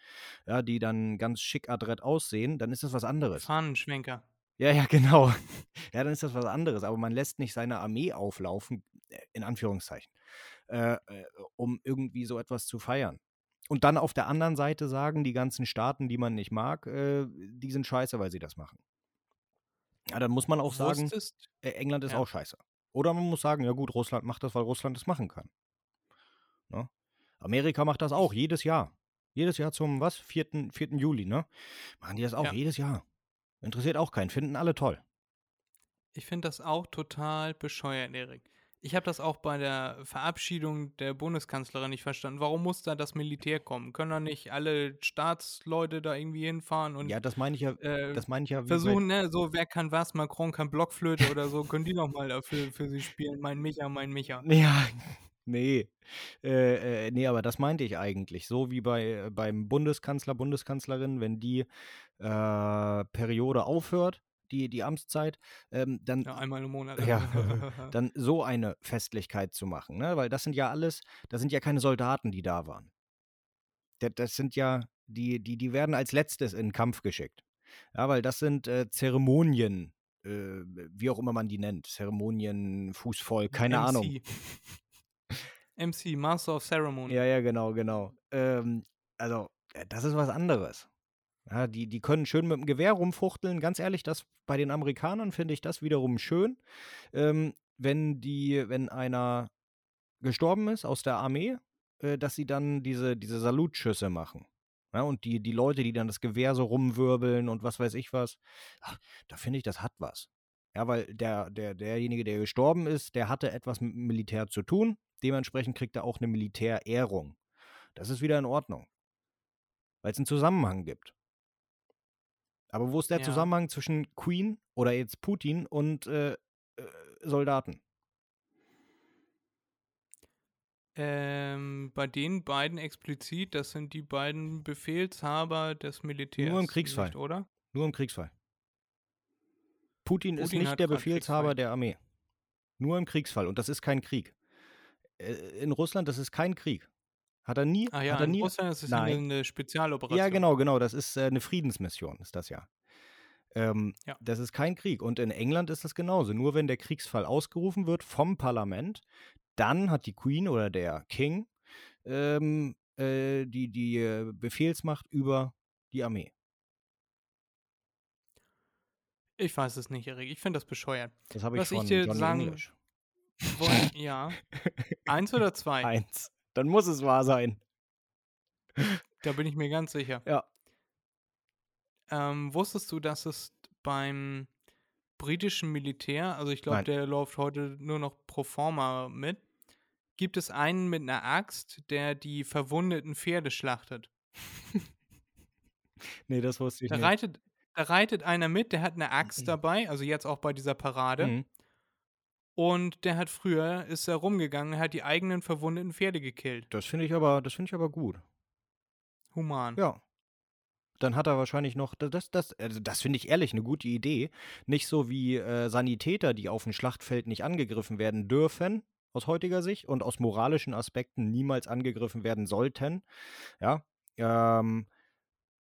Speaker 3: ja, die dann ganz schick adrett aussehen, dann ist das was anderes.
Speaker 2: Fahnenschwenker.
Speaker 3: Ja, ja, genau. Ja, dann ist das was anderes. Aber man lässt nicht seine Armee auflaufen, äh, in Anführungszeichen, äh, äh, um irgendwie so etwas zu feiern. Und dann auf der anderen Seite sagen die ganzen Staaten, die man nicht mag, äh, die sind scheiße, weil sie das machen. Ja, dann muss man auch sagen,
Speaker 2: Wusstest,
Speaker 3: äh, England ist
Speaker 2: Ja.
Speaker 3: auch scheiße. Oder man muss sagen, ja gut, Russland macht das, weil Russland es machen kann. Ne? Amerika macht das auch, jedes Jahr. Jedes Jahr zum, was? 4. 4. Juli, ne? Machen die das auch
Speaker 2: Ja.
Speaker 3: jedes Jahr. Interessiert auch keinen, finden alle toll.
Speaker 2: ich finde das auch total bescheuert, Erik. Ich habe das auch bei der Verabschiedung der Bundeskanzlerin nicht verstanden. Warum muss da das Militär kommen? Können doch nicht alle Staatsleute da irgendwie hinfahren und
Speaker 3: Ja, das meine ich ja,
Speaker 2: äh,
Speaker 3: das meine ich ja
Speaker 2: versuchen, ne, so wer kann was, Macron kann Blockflöte oder so, können die noch mal dafür für sie spielen. Mein Micha, mein Micha.
Speaker 3: Ja, nee. Äh, äh, nee, aber das meinte ich eigentlich. So wie bei, beim Bundeskanzler, Bundeskanzlerin, wenn die äh, Periode aufhört, die, die Amtszeit, ähm, dann
Speaker 2: Ja, einmal im Monat.
Speaker 3: Ja, dann so eine Festlichkeit zu machen, ne? Weil das sind ja alles, das sind ja keine Soldaten, die da waren. Das, das sind ja, die, die, die werden als letztes in den Kampf geschickt. Ja, weil das sind äh, Zeremonien, äh, wie auch immer man die nennt. Zeremonien, Fußvolk, keine Ahnung.
Speaker 2: MC, Master of Ceremony.
Speaker 3: Ja, ja, genau, genau. Ähm, also, das ist was anderes. Ja, die, die können schön mit dem Gewehr rumfuchteln. Ganz ehrlich, das bei den Amerikanern finde ich das wiederum schön. Ähm, wenn die, wenn einer gestorben ist aus der Armee, äh, dass sie dann diese, diese Salutschüsse machen. Ja, und die, die Leute, die dann das Gewehr so rumwirbeln und was weiß ich was, ach, da finde ich, das hat was. Ja, weil der, der, derjenige, der gestorben ist, der hatte etwas mit Militär zu tun. Dementsprechend kriegt er auch eine Militärehrung. Das ist wieder in Ordnung. Weil es einen Zusammenhang gibt. Aber wo ist der
Speaker 2: Ja.
Speaker 3: Zusammenhang zwischen Queen oder jetzt Putin und äh, äh, Soldaten?
Speaker 2: Ähm, bei den beiden explizit, das sind die beiden Befehlshaber des Militärs.
Speaker 3: Kriegsfall.
Speaker 2: Nicht, oder?
Speaker 3: Nur im Kriegsfall. Putin, ist
Speaker 2: Putin
Speaker 3: nicht
Speaker 2: hat
Speaker 3: der Befehlshaber
Speaker 2: Kriegsfall.
Speaker 3: der Armee. Nur im Kriegsfall. Und das ist kein Krieg. Äh, In Russland, das ist kein Krieg. Hat er nie.
Speaker 2: Ah ja,
Speaker 3: hat er
Speaker 2: in
Speaker 3: nie
Speaker 2: Russland ist
Speaker 3: Nein.
Speaker 2: eine Spezialoperation.
Speaker 3: Ja, genau, genau. Das ist äh, eine Friedensmission, ist das ja. Ähm,
Speaker 2: Ja.
Speaker 3: Das ist kein Krieg. Und in England ist das genauso. Nur wenn der Kriegsfall ausgerufen wird vom Parlament, dann hat die Queen oder der King ähm, äh, die, die äh, Befehlsmacht über die Armee.
Speaker 2: Ich weiß es nicht, Erik. Ich finde das bescheuert.
Speaker 3: Das habe ich
Speaker 2: Was ich
Speaker 3: von
Speaker 2: dir
Speaker 3: Johnny
Speaker 2: sagen-. Wollen, ja. Eins oder zwei?
Speaker 3: Eins. Dann muss es wahr sein.
Speaker 2: Da bin ich mir ganz sicher.
Speaker 3: Ja.
Speaker 2: Ähm, wusstest du, dass es beim britischen Militär, also ich glaube, der läuft heute nur noch pro forma mit, gibt es einen mit einer Axt, der die verwundeten Pferde schlachtet.
Speaker 3: Nee, das wusste ich
Speaker 2: Da
Speaker 3: nicht.
Speaker 2: reitet, da reitet einer mit, der hat eine Axt dabei, also jetzt auch bei dieser Parade.
Speaker 3: Mhm.
Speaker 2: Und der hat früher, ist er rumgegangen, hat die eigenen verwundeten Pferde gekillt.
Speaker 3: Das finde ich aber, das finde ich aber gut.
Speaker 2: Human.
Speaker 3: Ja. Dann hat er wahrscheinlich noch, da- das, das, also das finde ich ehrlich eine gute Idee. Nicht so wie äh, Sanitäter, die auf dem Schlachtfeld nicht angegriffen werden dürfen, aus heutiger Sicht, und aus moralischen Aspekten niemals angegriffen werden sollten. Ja. Ähm,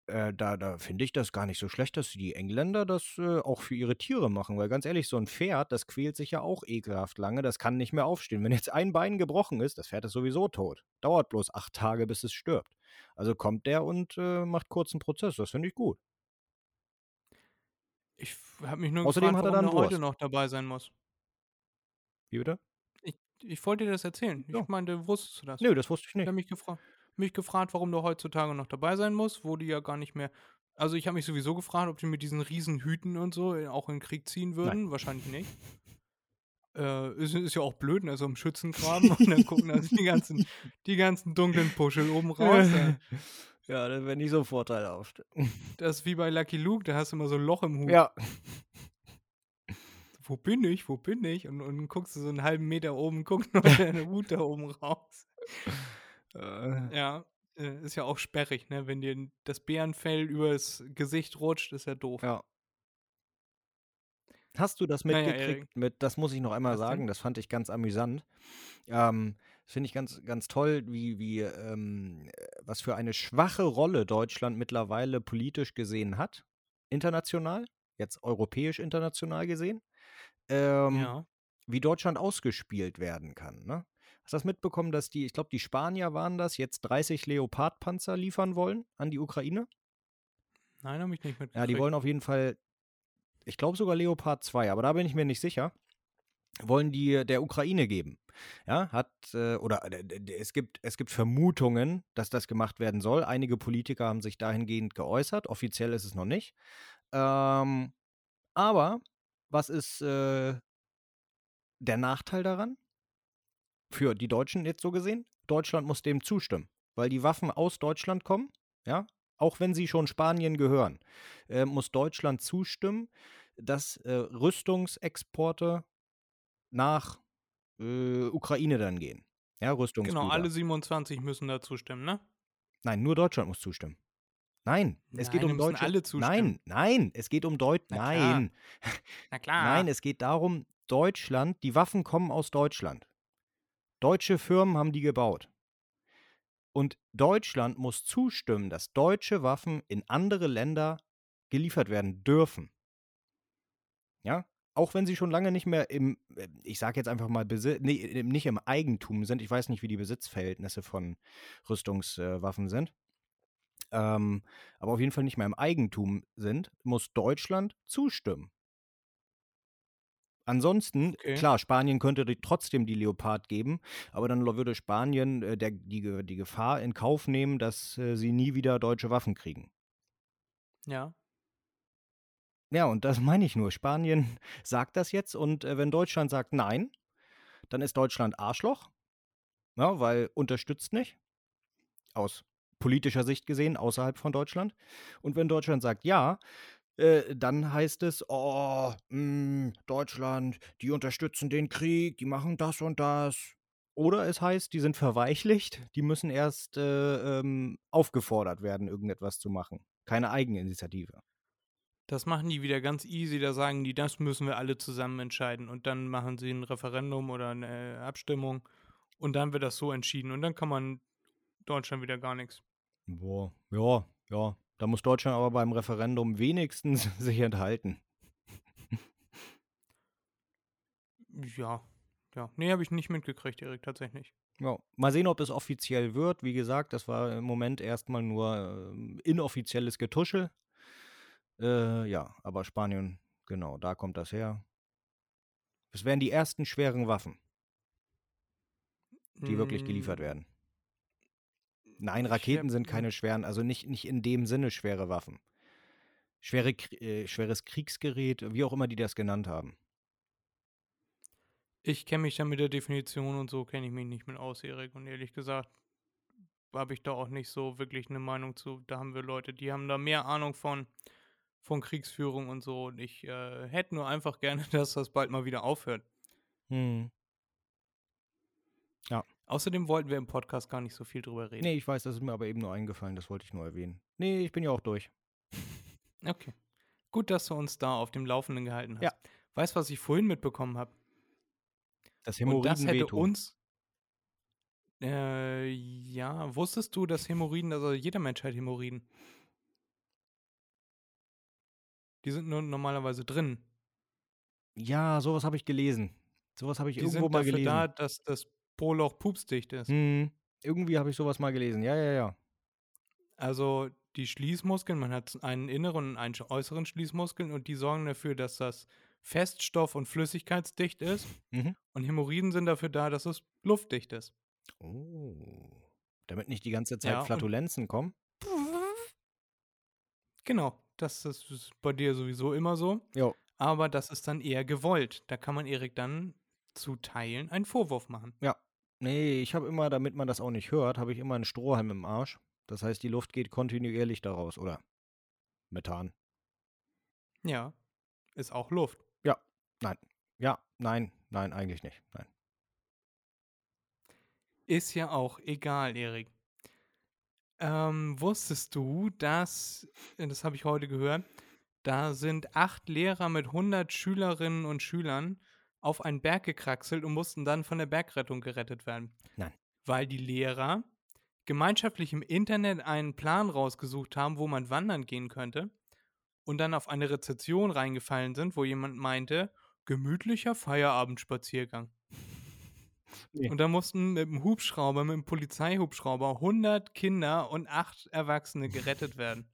Speaker 3: äh, da, da finde ich das gar nicht so schlecht, dass die Engländer das äh, auch für ihre Tiere machen. Weil ganz ehrlich, so ein Pferd, das quält sich ja auch ekelhaft lange. Das kann nicht mehr aufstehen. Wenn jetzt ein Bein gebrochen ist, das Pferd ist sowieso tot. Dauert bloß acht Tage, bis es stirbt. Also kommt der und äh, macht kurzen Prozess. Das finde ich gut.
Speaker 2: Ich habe mich nur
Speaker 3: Außerdem
Speaker 2: gefragt,
Speaker 3: hat er
Speaker 2: warum
Speaker 3: dann
Speaker 2: der heute noch dabei sein muss.
Speaker 3: Wie bitte?
Speaker 2: Ich, ich wollte dir das erzählen.
Speaker 3: Ja.
Speaker 2: Ich meinte, wusstest du das?
Speaker 3: Nö, das wusste ich
Speaker 2: Ich
Speaker 3: nicht.
Speaker 2: habe mich, gefra mich gefragt, warum du heutzutage noch dabei sein musst, wo die ja gar nicht mehr. Also ich habe mich sowieso gefragt, ob die mit diesen riesen Hüten und so äh, auch in den Krieg ziehen würden. Wahrscheinlich nicht. Äh, ist, ist ja auch blöd, ne? so im Schützengraben und dann gucken da die ganzen, die ganzen dunklen Puschel oben raus. ey.
Speaker 3: ja, das wäre nicht so vorteilhaft.
Speaker 2: Das ist wie bei Lucky Luke, da hast du immer so ein Loch im Hut.
Speaker 3: Ja.
Speaker 2: Wo bin ich? Wo bin ich? Und, und guckst du so einen halben Meter oben, guckt nur deine Hut da oben raus.
Speaker 3: Äh,
Speaker 2: Ja, äh, ist ja auch sperrig, ne? Wenn dir das Bärenfell übers Gesicht rutscht, ist ja doof.
Speaker 3: ja. Hast du das
Speaker 2: Naja,
Speaker 3: mitgekriegt
Speaker 2: Erik.
Speaker 3: mit, das muss ich noch einmal
Speaker 2: Was denn?
Speaker 3: sagen, das fand ich ganz amüsant. Ähm, das finde ich ganz, ganz toll, wie, wie, ähm, äh, was für eine schwache Rolle Deutschland mittlerweile politisch gesehen hat. International, jetzt europäisch international gesehen. Ähm,
Speaker 2: Ja.
Speaker 3: wie Deutschland ausgespielt werden kann. Ne? Hast du das mitbekommen, dass die, ich glaube, die Spanier waren das, jetzt 30 Leopard-Panzer liefern wollen an die Ukraine?
Speaker 2: Nein, habe ich nicht mitgekriegt.
Speaker 3: Ja, die wollen auf jeden Fall, ich glaube sogar Leopard 2, aber da bin ich mir nicht sicher. Wollen die der Ukraine geben. Ja, hat, äh, oder äh, es gibt, es gibt Vermutungen, dass das gemacht werden soll. Einige Politiker haben sich dahingehend geäußert. Offiziell ist es noch nicht. Ähm, aber was ist äh, der Nachteil daran? Für die Deutschen jetzt so gesehen? Deutschland muss dem zustimmen, weil die Waffen aus Deutschland kommen, ja, auch wenn sie schon Spanien gehören, äh, muss Deutschland zustimmen, dass äh, Rüstungsexporte nach äh, Ukraine dann gehen. Ja, Rüstungsgüter.
Speaker 2: Genau, alle 27 müssen da zustimmen, ne?
Speaker 3: Nein, nur Deutschland muss zustimmen. Nein, es geht
Speaker 2: Nein,
Speaker 3: um
Speaker 2: da müssen
Speaker 3: Deutsche.
Speaker 2: alle zustimmen.
Speaker 3: Nein, nein, es geht um Deut.
Speaker 2: Na klar.
Speaker 3: Nein,
Speaker 2: Na klar.
Speaker 3: nein, es geht darum, Deutschland, die Waffen kommen aus Deutschland. Deutsche Firmen haben die gebaut. Und Deutschland muss zustimmen, dass deutsche Waffen in andere Länder geliefert werden dürfen. Ja? Auch wenn sie schon lange nicht mehr im, äh, ich sage jetzt einfach mal, nee, im- nicht im Eigentum sind. Ich weiß nicht, wie die Besitzverhältnisse von Rüstungswaffen sind. Ähm, aber auf jeden Fall nicht mehr im Eigentum sind, muss Deutschland zustimmen. Ansonsten,
Speaker 2: Okay.
Speaker 3: klar, Spanien könnte die, trotzdem die Leopard geben, aber dann würde Spanien äh, der, die, die Gefahr in Kauf nehmen, dass äh, sie nie wieder deutsche Waffen kriegen.
Speaker 2: Ja.
Speaker 3: Ja, und das meine ich nur. Spanien sagt das jetzt und äh, wenn Deutschland sagt nein, dann ist Deutschland Arschloch, ja, weil unterstützt nicht, aus politischer Sicht gesehen, außerhalb von Deutschland. Und wenn Deutschland sagt ja, äh, dann heißt es, oh, mh, Deutschland, die unterstützen den Krieg, die machen das und das. Oder es heißt, die sind verweichlicht, die müssen erst äh, ähm, aufgefordert werden, irgendetwas zu machen. Keine Eigeninitiative.
Speaker 2: Das machen die wieder ganz easy. Da sagen die, das müssen wir alle zusammen entscheiden. Und dann machen sie ein Referendum oder eine Abstimmung. Und dann wird das so entschieden. Und dann kann man Deutschland wieder gar nichts.
Speaker 3: Boah, ja, ja. Da muss Deutschland aber beim Referendum wenigstens sich enthalten.
Speaker 2: Ja. Ja. Nee, habe ich nicht mitgekriegt, Erik, tatsächlich.
Speaker 3: Ja. Mal sehen, ob es offiziell wird. Wie gesagt, das war im Moment erstmal nur ähm, inoffizielles Getuschel. Äh, ja, aber Spanien, genau, da kommt das her. Es wären die ersten schweren Waffen, die wirklich geliefert
Speaker 2: Mm,
Speaker 3: werden. Nein, Raketen sind keine schweren, also nicht, nicht in dem Sinne schwere Waffen. Schwere, äh, schweres Kriegsgerät, wie auch immer die das genannt haben.
Speaker 2: Ich kenne mich da mit der Definition und so kenne ich mich nicht mit aus, Erik. Und ehrlich gesagt habe ich da auch nicht so wirklich eine Meinung zu. Da haben wir Leute, die haben da mehr Ahnung von, von Kriegsführung und so. Und ich äh, hätte nur einfach gerne, dass das bald mal wieder aufhört.
Speaker 3: Hm.
Speaker 2: Außerdem wollten wir im Podcast gar nicht so viel drüber reden.
Speaker 3: Nee, ich weiß, das ist mir aber eben nur eingefallen, das wollte ich nur erwähnen. Nee, ich bin ja auch durch.
Speaker 2: Okay. Gut, dass du uns da auf dem Laufenden gehalten hast.
Speaker 3: Ja.
Speaker 2: Weißt du, was ich vorhin mitbekommen habe?
Speaker 3: Das
Speaker 2: Und das hätte
Speaker 3: Hämorrhoidenveto.
Speaker 2: uns. Äh, ja, wusstest du, dass Hämorrhoiden, also jeder Mensch hat Hämorrhoiden. Die sind nur normalerweise drin.
Speaker 3: Ja, sowas habe ich gelesen. Sowas habe ich
Speaker 2: Die
Speaker 3: irgendwo
Speaker 2: sind
Speaker 3: mal
Speaker 2: dafür
Speaker 3: gelesen.
Speaker 2: da, dass das Po-Loch pupsdicht ist.
Speaker 3: Hm, irgendwie habe ich sowas mal gelesen. Ja, ja, ja.
Speaker 2: Also die Schließmuskeln, man hat einen inneren und einen äußeren Schließmuskeln und die sorgen dafür, dass das feststoff- und flüssigkeitsdicht ist.
Speaker 3: Mhm.
Speaker 2: Und Hämorrhoiden sind dafür da, dass es luftdicht ist.
Speaker 3: Oh. Damit nicht die ganze Zeit
Speaker 2: Ja,
Speaker 3: Flatulenzen kommen.
Speaker 2: Genau, das ist bei dir sowieso immer so.
Speaker 3: Jo.
Speaker 2: Aber das ist dann eher gewollt. Da kann man Erik dann zu Teilen einen Vorwurf machen.
Speaker 3: Nee, ich habe immer, damit man das auch nicht hört, habe ich immer einen Strohhalm im Arsch. Das heißt, die Luft geht kontinuierlich daraus, oder? Methan.
Speaker 2: Ja, ist auch Luft.
Speaker 3: Ja, nein, nein, eigentlich nicht. Nein.
Speaker 2: Ist ja auch egal, Erik. Ähm, wusstest du, dass, äh, das habe ich heute gehört, da sind acht Lehrer mit 100 Schülerinnen und Schülern auf einen Berg gekraxelt und mussten dann von der Bergrettung gerettet werden.
Speaker 3: Nein.
Speaker 2: Weil die Lehrer gemeinschaftlich im Internet einen Plan rausgesucht haben, wo man wandern gehen könnte und dann auf eine Rezession reingefallen sind, wo jemand meinte, gemütlicher Feierabendspaziergang.
Speaker 3: Nee.
Speaker 2: Und da mussten mit dem Hubschrauber, mit dem Polizeihubschrauber 100 Kinder und 8 Erwachsene gerettet werden.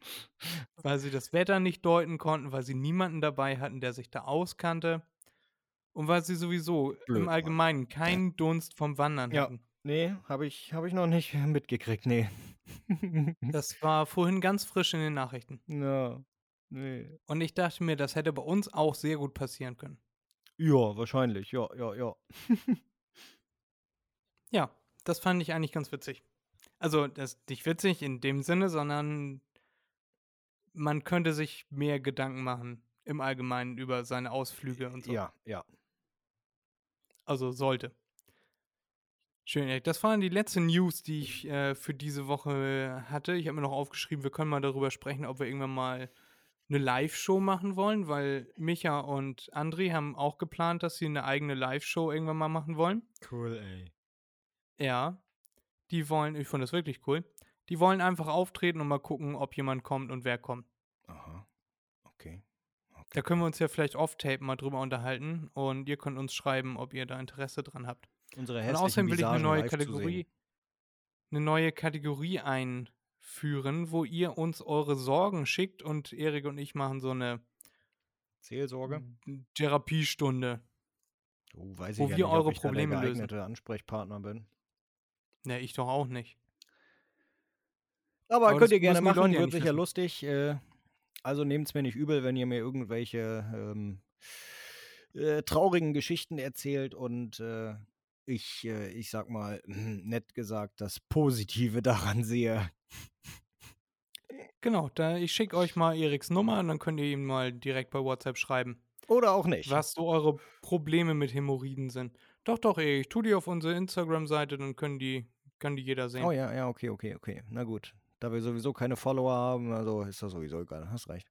Speaker 2: Weil sie das Wetter nicht deuten konnten, weil sie niemanden dabei hatten, der sich da auskannte. Und weil sie sowieso
Speaker 3: Blöd,
Speaker 2: im. Allgemeinen keinen Dunst vom Wandern
Speaker 3: Ja.
Speaker 2: hatten.
Speaker 3: Nee, habe ich, hab ich noch nicht mitgekriegt, nee.
Speaker 2: Das war vorhin ganz frisch in den Nachrichten.
Speaker 3: ja, nee.
Speaker 2: Und ich dachte mir, das hätte bei uns auch sehr gut passieren können.
Speaker 3: Ja, wahrscheinlich, ja, ja, ja.
Speaker 2: Ja, das fand ich eigentlich ganz witzig. Also, das ist nicht witzig in dem Sinne, sondern man könnte sich mehr Gedanken machen im Allgemeinen über seine Ausflüge und so.
Speaker 3: Ja, ja.
Speaker 2: Also sollte. Schön, Erik. Das waren die letzten News, die ich äh, für diese Woche hatte. Ich habe mir noch aufgeschrieben, wir können mal darüber sprechen, ob wir irgendwann mal eine Live-Show machen wollen, weil Micha und André haben auch geplant, dass sie eine eigene Live-Show irgendwann mal machen wollen.
Speaker 3: Cool, ey.
Speaker 2: Ja, die wollen, ich fand das wirklich cool. Die wollen einfach auftreten und mal gucken, ob jemand kommt und wer kommt. Da können wir uns ja vielleicht off-tape mal drüber unterhalten und ihr könnt uns schreiben, ob ihr da Interesse dran habt.
Speaker 3: Unsere
Speaker 2: Und außerdem will ich eine neue Kategorie, eine neue Kategorie einführen, wo ihr uns eure Sorgen schickt und Erik und ich machen so eine
Speaker 3: Seelsorge?
Speaker 2: Therapiestunde.
Speaker 3: Oh, weiß
Speaker 2: Wo
Speaker 3: ich ja
Speaker 2: wir
Speaker 3: nicht,
Speaker 2: eure
Speaker 3: ob ich
Speaker 2: Probleme
Speaker 3: da der
Speaker 2: lösen.
Speaker 3: Ansprechpartner bin.
Speaker 2: Ne, ich doch auch nicht.
Speaker 3: Aber,
Speaker 2: Aber
Speaker 3: könnt ihr gerne machen, wird sicher
Speaker 2: wissen.
Speaker 3: lustig. Äh, also nehmt es mir nicht übel, wenn ihr mir irgendwelche ähm, äh, traurigen Geschichten erzählt und äh, ich, äh, ich sag mal, nett gesagt, das Positive daran sehe.
Speaker 2: Genau, da, ich schicke euch mal Eriks Nummer und dann könnt ihr ihm mal direkt bei WhatsApp schreiben.
Speaker 3: Oder auch nicht.
Speaker 2: was so eure Probleme mit Hämorrhoiden sind. Doch, doch, ich tu die auf unsere Instagram-Seite, dann können die, kann die jeder sehen.
Speaker 3: Oh ja, ja, okay, okay, okay. Na gut. Da wir sowieso keine Follower haben, also ist das sowieso egal. Hast recht.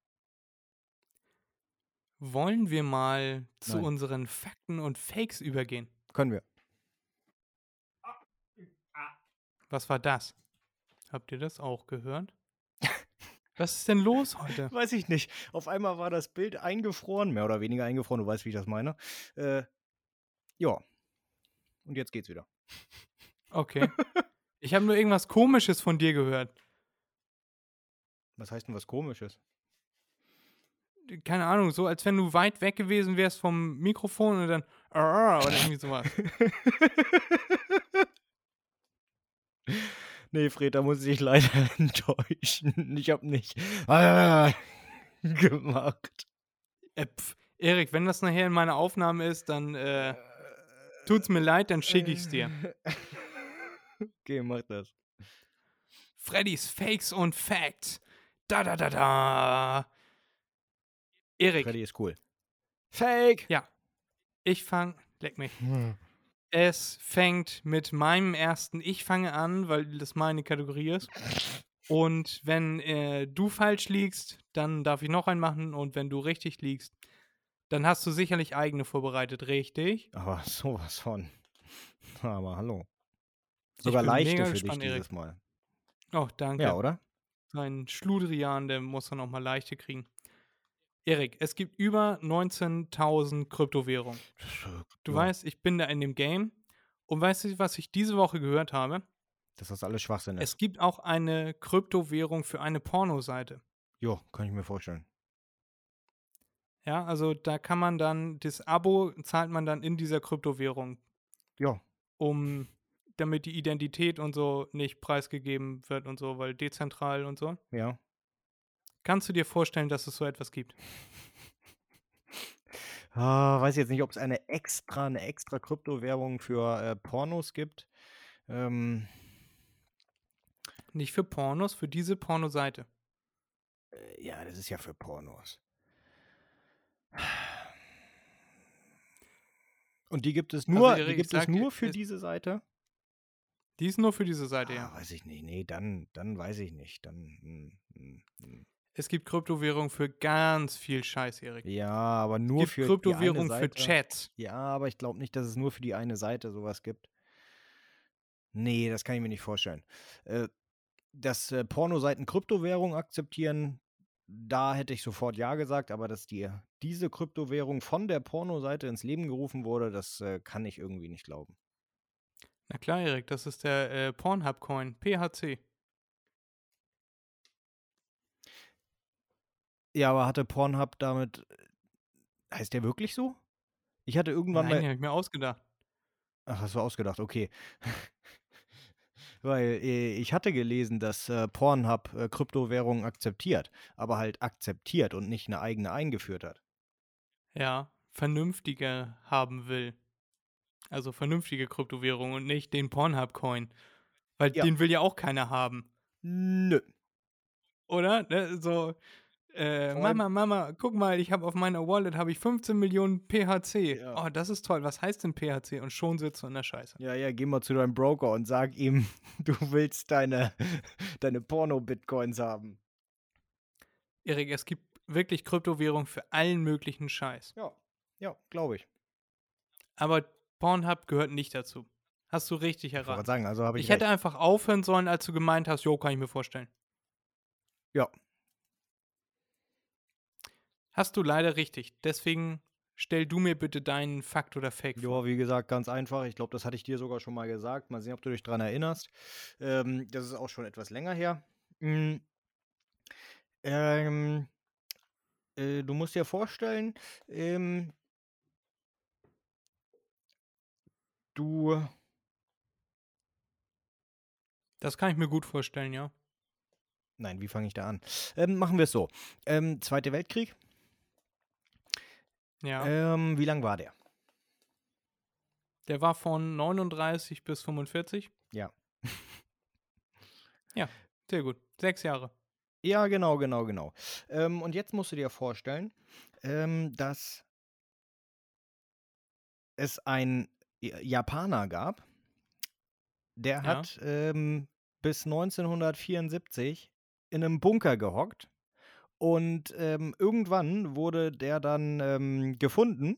Speaker 2: Wollen wir mal zu
Speaker 3: Nein.
Speaker 2: unseren Fakten und Fakes übergehen?
Speaker 3: Können wir.
Speaker 2: Was war das? Habt ihr das auch gehört? Was ist denn los heute?
Speaker 3: Weiß ich nicht. Auf einmal war das Bild eingefroren, mehr oder weniger eingefroren, du weißt, wie ich das meine. Äh, ja. Und jetzt geht's wieder.
Speaker 2: Okay. Ich habe nur irgendwas Komisches von dir gehört.
Speaker 3: Was heißt denn was komisches?
Speaker 2: Keine Ahnung, so als wenn du weit weg gewesen wärst vom Mikrofon und dann oder irgendwie sowas.
Speaker 3: nee, Fred, da muss ich dich leider enttäuschen. Ich hab nicht gemacht.
Speaker 2: Äh, pf, Erik, wenn das nachher in meiner Aufnahme ist, dann äh, tut's mir leid, dann schicke ich's dir.
Speaker 3: Okay, mach das.
Speaker 2: Freddys Fakes und Facts. Da da da da. Erik,
Speaker 3: Freddy ist cool. Fake!
Speaker 2: ja. Ich fang, leck mich. Es fängt mit meinem ersten Ich fange an, weil das meine Kategorie ist. Und wenn äh, du falsch liegst, dann darf ich noch einen machen. Und wenn du richtig liegst, dann hast du sicherlich eigene vorbereitet, richtig?
Speaker 3: Aber sowas von. Aber hallo.
Speaker 2: Ich
Speaker 3: Sogar
Speaker 2: bin
Speaker 3: leichte
Speaker 2: mega
Speaker 3: für dich
Speaker 2: gespannt,
Speaker 3: dieses
Speaker 2: Erik.
Speaker 3: Mal.
Speaker 2: Oh, danke.
Speaker 3: Ja, oder?
Speaker 2: Sein Schludrian, der muss dann auch mal leichte kriegen. Erik, es gibt über 19.000 Kryptowährungen. Du
Speaker 3: Ja.
Speaker 2: weißt, ich bin da in dem Game. Und weißt du, was ich diese Woche gehört habe?
Speaker 3: Dass das alles Schwachsinn ist.
Speaker 2: Es gibt auch eine Kryptowährung für eine Pornoseite.
Speaker 3: Jo, kann ich mir vorstellen.
Speaker 2: Ja, also da kann man dann, das Abo zahlt man dann in dieser Kryptowährung,
Speaker 3: Ja,
Speaker 2: um, damit die Identität und so nicht preisgegeben wird und so, weil dezentral und so.
Speaker 3: ja.
Speaker 2: Kannst du dir vorstellen, dass es so etwas gibt?
Speaker 3: Ah, weiß jetzt nicht, ob es eine extra, eine extra Kryptowährung für äh, Pornos gibt. Ähm,
Speaker 2: Nicht für Pornos, für diese Pornoseite.
Speaker 3: äh, ja, das ist ja für Pornos. Und die gibt es
Speaker 2: Also,
Speaker 3: nur,
Speaker 2: Erik,
Speaker 3: die gibt es nur für
Speaker 2: es-
Speaker 3: diese Seite?
Speaker 2: Die ist nur für diese Seite,
Speaker 3: Ah,
Speaker 2: ja.
Speaker 3: weiß ich nicht. Nee, dann, dann weiß ich nicht. Dann, hm, hm, hm.
Speaker 2: Es gibt Kryptowährung für ganz viel Scheiß, Erik.
Speaker 3: Ja, aber
Speaker 2: Es
Speaker 3: nur
Speaker 2: gibt
Speaker 3: für die
Speaker 2: Kryptowährung für. Chats.
Speaker 3: Ja, aber ich glaube nicht, dass es nur für die eine Seite sowas gibt. Nee, das kann ich mir nicht vorstellen. Äh, dass äh, Pornoseiten Kryptowährung akzeptieren, da hätte ich sofort Ja gesagt, aber dass die, diese Kryptowährung von der Pornoseite ins Leben gerufen wurde, das äh, kann ich irgendwie nicht glauben.
Speaker 2: Na klar, Erik, das ist der äh, Pornhub-Coin, PHC.
Speaker 3: Ja, aber hatte Pornhub damit. äh, Heißt der wirklich so? Ich hatte irgendwann
Speaker 2: Nein,
Speaker 3: mal.
Speaker 2: den habe ich mir ausgedacht.
Speaker 3: Ach, hast du ausgedacht, okay. Weil äh, ich hatte gelesen, dass äh, Pornhub äh, Kryptowährungen akzeptiert, aber halt akzeptiert und nicht eine eigene eingeführt hat.
Speaker 2: Ja, vernünftige haben will. Also vernünftige Kryptowährung und nicht den Pornhub-Coin. Weil
Speaker 3: Ja.
Speaker 2: den will ja auch keiner haben.
Speaker 3: Nö.
Speaker 2: Oder? Ne? So, äh, Mama, Mama, guck mal, ich habe auf meiner Wallet habe ich 15 Millionen PHC.
Speaker 3: Ja.
Speaker 2: Oh, das ist toll. Was heißt denn PHC? Und schon sitzt du in der Scheiße.
Speaker 3: Ja, ja, geh mal zu deinem Broker und sag ihm, du willst deine, deine Porno-Bitcoins haben.
Speaker 2: Erik, es gibt wirklich Kryptowährung für allen möglichen Scheiß.
Speaker 3: Ja, ja, glaube ich.
Speaker 2: Aber Pornhub gehört nicht dazu. Hast du richtig
Speaker 3: Ich
Speaker 2: erraten.
Speaker 3: sagen, also ich,
Speaker 2: Ich hätte einfach aufhören sollen, als du gemeint hast, jo, kann ich mir vorstellen.
Speaker 3: Ja.
Speaker 2: Hast du leider richtig. Deswegen stell du mir bitte deinen Fakt oder Fake vor.
Speaker 3: Ja, wie gesagt, ganz einfach. Ich glaube, das hatte ich dir sogar schon mal gesagt. Mal sehen, ob du dich dran erinnerst. Ähm, das ist auch schon etwas länger her. Mm. Ähm, äh, du musst dir vorstellen, ähm, du,
Speaker 2: Das kann ich mir gut vorstellen, ja.
Speaker 3: nein, wie fange ich da an? Ähm, machen wir es so. Ähm, Zweiter Weltkrieg.
Speaker 2: Ja.
Speaker 3: Ähm, wie lang war der?
Speaker 2: Der war von 39 bis 45.
Speaker 3: Ja.
Speaker 2: Ja, sehr gut. Sechs Jahre.
Speaker 3: Ja, genau, genau, genau. Ähm, und jetzt musst du dir vorstellen, ähm, dass es Ja- Japaner gab, der
Speaker 2: Ja.
Speaker 3: hat ähm, bis 1974 in einem Bunker gehockt und ähm, irgendwann wurde der dann ähm, gefunden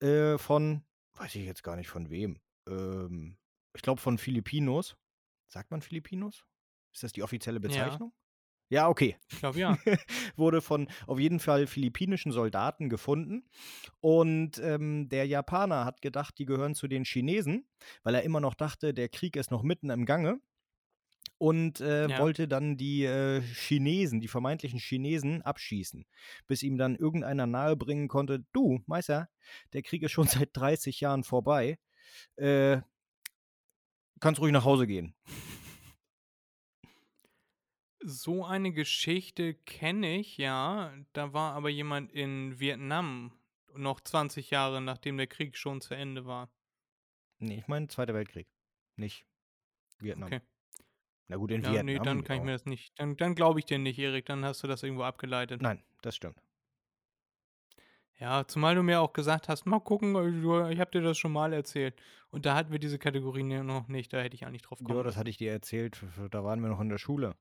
Speaker 3: äh, von, weiß ich jetzt gar nicht von wem, ähm, ich glaube von Filipinos. Sagt man Filipinos? Ist das die offizielle Bezeichnung? Ja, okay
Speaker 2: Ich glaube ja.
Speaker 3: wurde von auf jeden Fall philippinischen Soldaten gefunden. Und ähm, der Japaner hat gedacht, die gehören zu den Chinesen, weil er immer noch dachte, der Krieg ist noch mitten im Gange. Und äh,
Speaker 2: Ja.
Speaker 3: wollte dann die äh, Chinesen, die vermeintlichen Chinesen, abschießen. Bis ihm dann irgendeiner nahebringen konnte: Du, Meister, der Krieg ist schon seit 30 Jahren vorbei. Äh, kannst ruhig nach Hause gehen.
Speaker 2: So eine Geschichte kenne ich, ja. Da war aber jemand in Vietnam noch 20 Jahre, nachdem der Krieg schon zu Ende war.
Speaker 3: Nee, ich meine Zweiter Weltkrieg. Nicht Vietnam.
Speaker 2: Okay.
Speaker 3: Na gut, in
Speaker 2: Ja,
Speaker 3: Vietnam.
Speaker 2: nee, dann kann ich mir das nicht. Dann, dann glaube ich dir nicht, Erik. Dann hast du das irgendwo abgeleitet.
Speaker 3: Nein, das stimmt.
Speaker 2: Ja, zumal du mir auch gesagt hast, mal gucken, äh, ich habe dir das schon mal erzählt. Und da hatten wir diese Kategorien noch nicht, da hätte ich eigentlich drauf kommen.
Speaker 3: Ja, das hatte ich dir erzählt. Da waren wir noch in der Schule.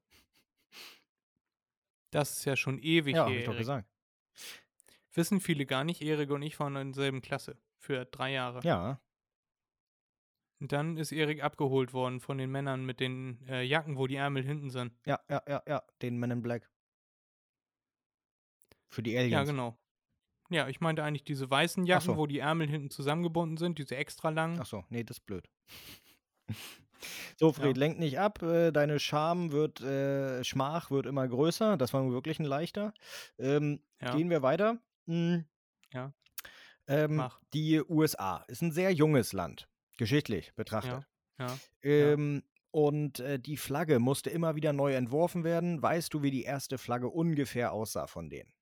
Speaker 2: Das ist ja schon ewig
Speaker 3: ja,
Speaker 2: her.
Speaker 3: hab ich doch gesagt.
Speaker 2: Wissen viele gar nicht, Erik und ich waren in derselben Klasse für drei Jahre.
Speaker 3: Ja,
Speaker 2: Und dann ist Erik abgeholt worden von den Männern mit den äh, Jacken, wo die Ärmel hinten sind.
Speaker 3: ja, ja, ja, ja. Den Men in Black. Für die
Speaker 2: Ja,
Speaker 3: Aliens.
Speaker 2: genau. Ja, ich meinte eigentlich diese weißen Jacken,
Speaker 3: so.
Speaker 2: wo die Ärmel hinten zusammengebunden sind, diese extra langen.
Speaker 3: Ach so, nee, das ist blöd. So, Fred,
Speaker 2: Ja.
Speaker 3: lenk nicht ab. Äh, deine Scham wird, äh, Schmach wird immer größer. Das war wirklich ein leichter. Ähm,
Speaker 2: Ja.
Speaker 3: Gehen wir weiter. Hm.
Speaker 2: Ja.
Speaker 3: Ähm, die USA ist ein sehr junges Land, geschichtlich betrachtet.
Speaker 2: Ja.
Speaker 3: Ähm, Und äh, die Flagge musste immer wieder neu entworfen werden. Weißt du, wie die erste Flagge ungefähr aussah von denen?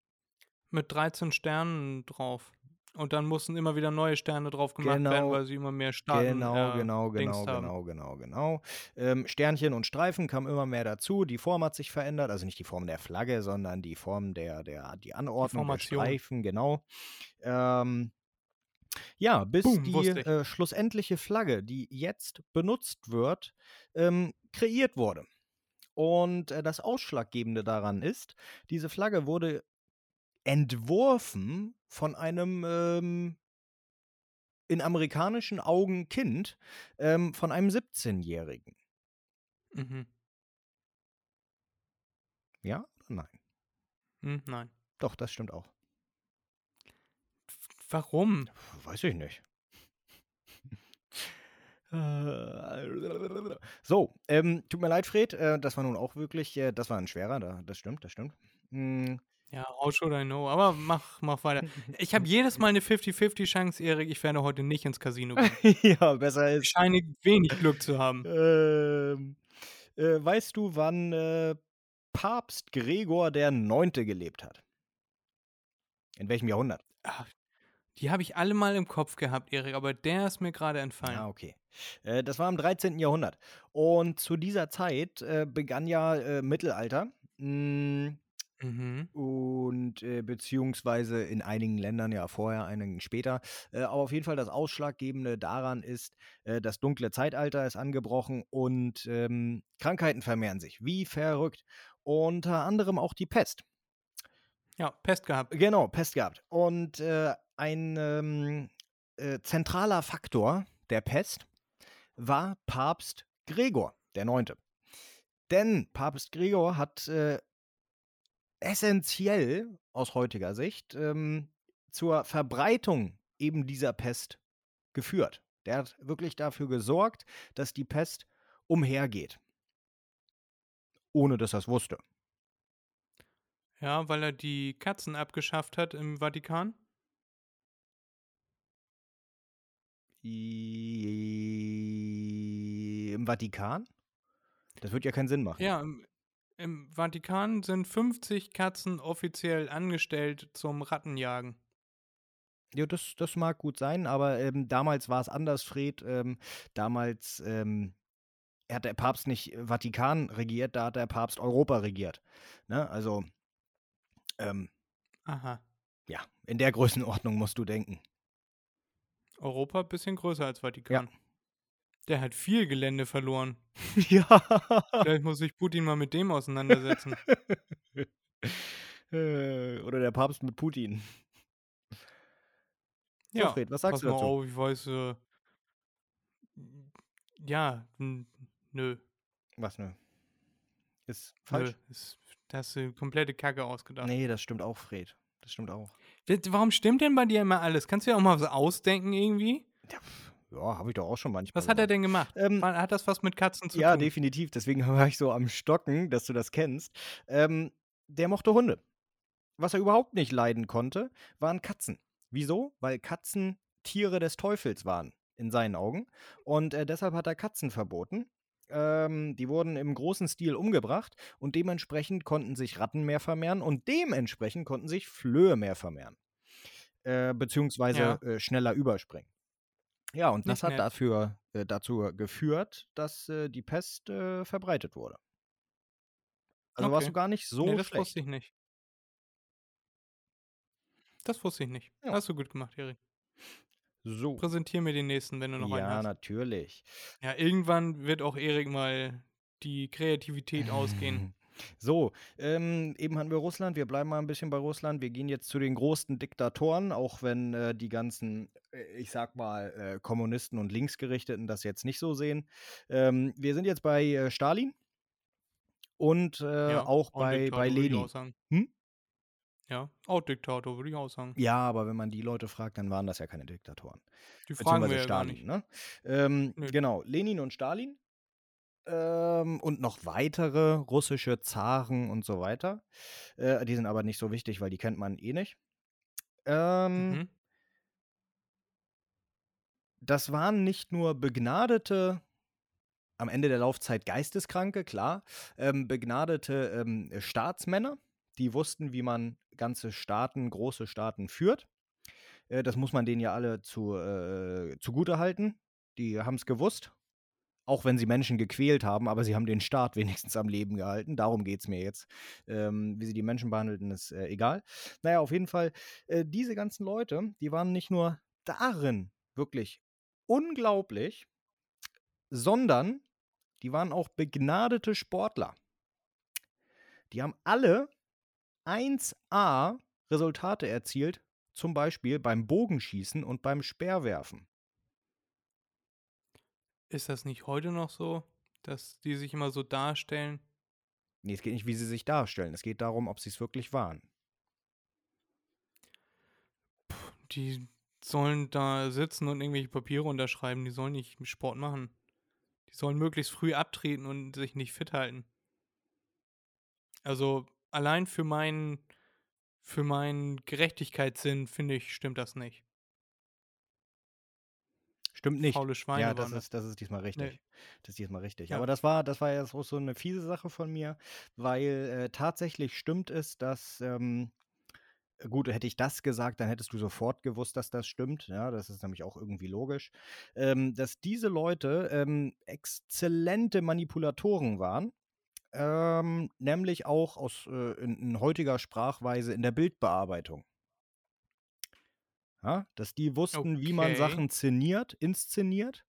Speaker 2: Mit 13 Sternen drauf. Und dann mussten immer wieder neue Sterne drauf gemacht werden,
Speaker 3: Genau.
Speaker 2: weil sie immer mehr Staaten
Speaker 3: Genau,
Speaker 2: äh,
Speaker 3: genau, genau, genau, genau, genau. Ähm, Sternchen und Streifen kamen immer mehr dazu. Die Form hat sich verändert, also nicht die Form der Flagge, sondern die Form der, der die Anordnung der. Streifen, genau. Ähm, ja, bis
Speaker 2: Boom,
Speaker 3: die äh, schlussendliche Flagge, die jetzt benutzt wird, ähm, kreiert wurde. Und äh, das Ausschlaggebende daran ist, diese Flagge wurde entworfen von einem ähm, in amerikanischen Augen Kind ähm, von einem 17-Jährigen.
Speaker 2: Mhm.
Speaker 3: Ja oder nein?
Speaker 2: Hm, nein.
Speaker 3: Doch, das stimmt auch.
Speaker 2: Warum?
Speaker 3: Weiß ich nicht. So, ähm, tut mir leid, Fred, äh, das war nun auch wirklich, äh, das war ein schwerer, da, das stimmt, das stimmt. Mm,
Speaker 2: Ja, how should I know? Aber mach, mach weiter. Ich habe jedes Mal eine 50-50 Chance, Erik. Ich werde heute nicht ins Casino gehen.
Speaker 3: ja, besser
Speaker 2: Ich
Speaker 3: ist.
Speaker 2: scheine wenig Glück zu haben.
Speaker 3: Ähm, äh, weißt du, wann äh, Papst Gregor der Neunte gelebt hat? In welchem Jahrhundert?
Speaker 2: Ach, die habe ich alle mal im Kopf gehabt, Erik, aber der ist mir gerade entfallen.
Speaker 3: Ah, okay. Äh, das war im 13. Jahrhundert. Und zu dieser Zeit äh, begann ja äh, Mittelalter. Mm,
Speaker 2: Mhm.
Speaker 3: und äh, beziehungsweise in einigen Ländern ja vorher, einigen später. Äh, aber auf jeden Fall das Ausschlaggebende daran ist, äh, das dunkle Zeitalter ist angebrochen und ähm, Krankheiten vermehren sich. Wie verrückt. Unter anderem auch die Pest.
Speaker 2: Ja, Pest gehabt.
Speaker 3: Genau, Pest gehabt. Und äh, ein ähm, äh, zentraler Faktor der Pest war Papst Gregor, der Neunte. Denn Papst Gregor hat äh, essentiell aus heutiger Sicht ähm, zur Verbreitung eben dieser Pest geführt. Der hat wirklich dafür gesorgt, dass die Pest umhergeht. Ohne dass er es wusste.
Speaker 2: Ja, weil er die Katzen abgeschafft hat im Vatikan.
Speaker 3: I Im Vatikan? Das wird ja keinen Sinn machen.
Speaker 2: Ja, im, im Vatikan sind 50 Katzen offiziell angestellt zum Rattenjagen.
Speaker 3: Ja, das, das mag gut sein, aber ähm, damals war es anders, Fred. Ähm, damals ähm, hat der Papst nicht Vatikan regiert, da hat der Papst Europa regiert. Ne? Also, ähm,
Speaker 2: Aha.
Speaker 3: ja, in der Größenordnung musst du denken.
Speaker 2: Europa bisschen größer als Vatikan. Der hat viel Gelände verloren.
Speaker 3: ja.
Speaker 2: Vielleicht muss sich Putin mal mit dem auseinandersetzen.
Speaker 3: Äh, Oder der Papst mit Putin.
Speaker 2: Ja,
Speaker 3: Fred, was sagst
Speaker 2: pass
Speaker 3: du
Speaker 2: mal
Speaker 3: dazu?
Speaker 2: auf, ich weiß, äh, ja, nö,
Speaker 3: Was, ne? Ist
Speaker 2: nö,
Speaker 3: falsch?
Speaker 2: ist, da hast du komplette Kacke ausgedacht.
Speaker 3: Nee, das stimmt auch, Fred. Das stimmt auch.
Speaker 2: Warum stimmt denn bei dir immer alles? Kannst du ja auch mal so ausdenken irgendwie?
Speaker 3: Ja, habe ich doch auch schon manchmal.
Speaker 2: Was hat er denn gemacht?
Speaker 3: Ähm,
Speaker 2: Hat das was mit Katzen zu
Speaker 3: Ja,
Speaker 2: tun?
Speaker 3: definitiv. Deswegen war ich so am Stocken, dass du das kennst. Ähm, der mochte Hunde. Was er überhaupt nicht leiden konnte, waren Katzen. Wieso? Weil Katzen Tiere des Teufels waren, in seinen Augen. Und äh, deshalb hat er Katzen verboten. Ähm, die wurden im großen Stil umgebracht und dementsprechend konnten sich Ratten mehr vermehren und dementsprechend konnten sich Flöhe mehr vermehren. Äh, beziehungsweise
Speaker 2: Ja.
Speaker 3: äh, schneller überspringen. Ja, und das
Speaker 2: Nicht
Speaker 3: hat
Speaker 2: nett.
Speaker 3: dafür, äh, dazu geführt, dass äh, die Pest äh, verbreitet wurde. Also warst
Speaker 2: Okay.
Speaker 3: du gar nicht so
Speaker 2: nee, das
Speaker 3: schlecht.
Speaker 2: wusste ich nicht. Das wusste ich nicht.
Speaker 3: Ja.
Speaker 2: Hast du gut gemacht, Erik.
Speaker 3: So.
Speaker 2: Präsentier mir den nächsten, wenn du noch einen
Speaker 3: Ja,
Speaker 2: hast.
Speaker 3: natürlich.
Speaker 2: Ja, irgendwann wird auch Erik mal die Kreativität ausgehen.
Speaker 3: So, ähm, eben hatten wir Russland, wir bleiben mal ein bisschen bei Russland. Wir gehen jetzt zu den großen Diktatoren, auch wenn äh, die ganzen, äh, ich sag mal, äh, Kommunisten und Linksgerichteten das jetzt nicht so sehen. Ähm, wir sind jetzt bei äh, Stalin und äh,
Speaker 2: Ja,
Speaker 3: auch bei,
Speaker 2: Diktator,
Speaker 3: bei Lenin. Hm?
Speaker 2: Ja, auch Diktator, würde ich auch sagen.
Speaker 3: Ja, aber wenn man die Leute fragt, dann waren das ja keine Diktatoren.
Speaker 2: Die fragen wir
Speaker 3: Beziehungsweise
Speaker 2: ja gar
Speaker 3: Stalin,
Speaker 2: nicht.
Speaker 3: ne? Ähm,
Speaker 2: Nö.
Speaker 3: genau, Lenin und Stalin. Ähm, und noch weitere russische Zaren und so weiter. Äh, die sind aber nicht so wichtig, weil die kennt man eh nicht. Ähm,
Speaker 2: Mhm.
Speaker 3: Das waren nicht nur begnadete, am Ende der Laufzeit Geisteskranke, klar, ähm, begnadete ähm, Staatsmänner, die wussten, wie man ganze Staaten, große Staaten führt. Äh, das muss man denen ja alle zu, äh, zugute halten. Die haben es gewusst, auch wenn sie Menschen gequält haben, aber sie haben den Staat wenigstens am Leben gehalten. Darum geht es mir jetzt. Ähm, wie sie die Menschen behandelten, ist äh, egal. Naja, auf jeden Fall, äh, diese ganzen Leute, die waren nicht nur darin wirklich unglaublich, sondern die waren auch begnadete Sportler. Die haben alle 1A Resultate erzielt, zum Beispiel beim Bogenschießen und beim Speerwerfen.
Speaker 2: Ist das nicht heute noch so, dass die sich immer so darstellen?
Speaker 3: Nee, es geht nicht, wie sie sich darstellen. Es geht darum, ob sie es wirklich waren.
Speaker 2: Die sollen da sitzen und irgendwelche Papiere unterschreiben. Die sollen nicht Sport machen. Die sollen möglichst früh abtreten und sich nicht fit halten. Also allein für meinen für meinen Gerechtigkeitssinn finde ich stimmt das nicht.
Speaker 3: Stimmt nicht.
Speaker 2: Faule Schweine
Speaker 3: ja, das ist, das ist diesmal richtig. Das ist diesmal richtig.
Speaker 2: Ja.
Speaker 3: Aber das war, das war ja so eine fiese Sache von mir, weil äh, tatsächlich stimmt es, dass, ähm, gut, hätte ich das gesagt, dann hättest du sofort gewusst, dass das stimmt. Ja, das ist nämlich auch irgendwie logisch. Ähm, dass diese Leute ähm, exzellente Manipulatoren waren. Ähm, nämlich auch aus äh, in, in heutiger Sprachweise in der Bildbearbeitung. Ja, dass die wussten, wie man
Speaker 2: Okay.
Speaker 3: Sachen szeniert, inszeniert,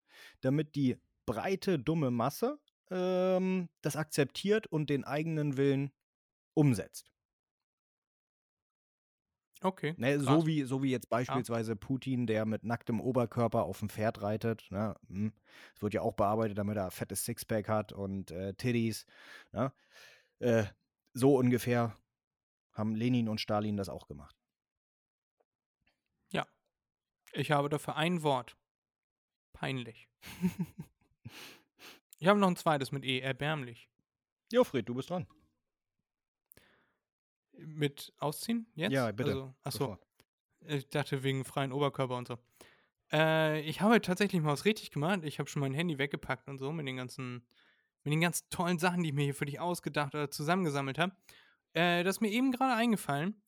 Speaker 3: damit die breite, dumme Masse ähm, das akzeptiert und den eigenen Willen umsetzt.
Speaker 2: Okay.
Speaker 3: Ne, so, wie, so wie jetzt beispielsweise Putin, der mit nacktem Oberkörper auf dem Pferd reitet. Ne? hm. Es wird ja auch bearbeitet, damit er fettes Sixpack hat und äh, Titties. Ne? Äh, so ungefähr haben Lenin und Stalin das auch gemacht.
Speaker 2: Ich habe dafür ein Wort. Peinlich. Ich habe noch ein zweites mit E, erbärmlich.
Speaker 3: Jo, Fred, du bist dran.
Speaker 2: Mit ausziehen? Jetzt?
Speaker 3: Ja, bitte.
Speaker 2: Also, achso,
Speaker 3: Sofort.
Speaker 2: ich dachte wegen freien Oberkörper und so. Äh, ich habe tatsächlich mal was richtig gemacht. Ich habe schon mein Handy weggepackt und so mit den ganzen, mit den ganz tollen Sachen, die ich mir hier für dich ausgedacht oder zusammengesammelt habe. Äh, das ist mir eben gerade eingefallen.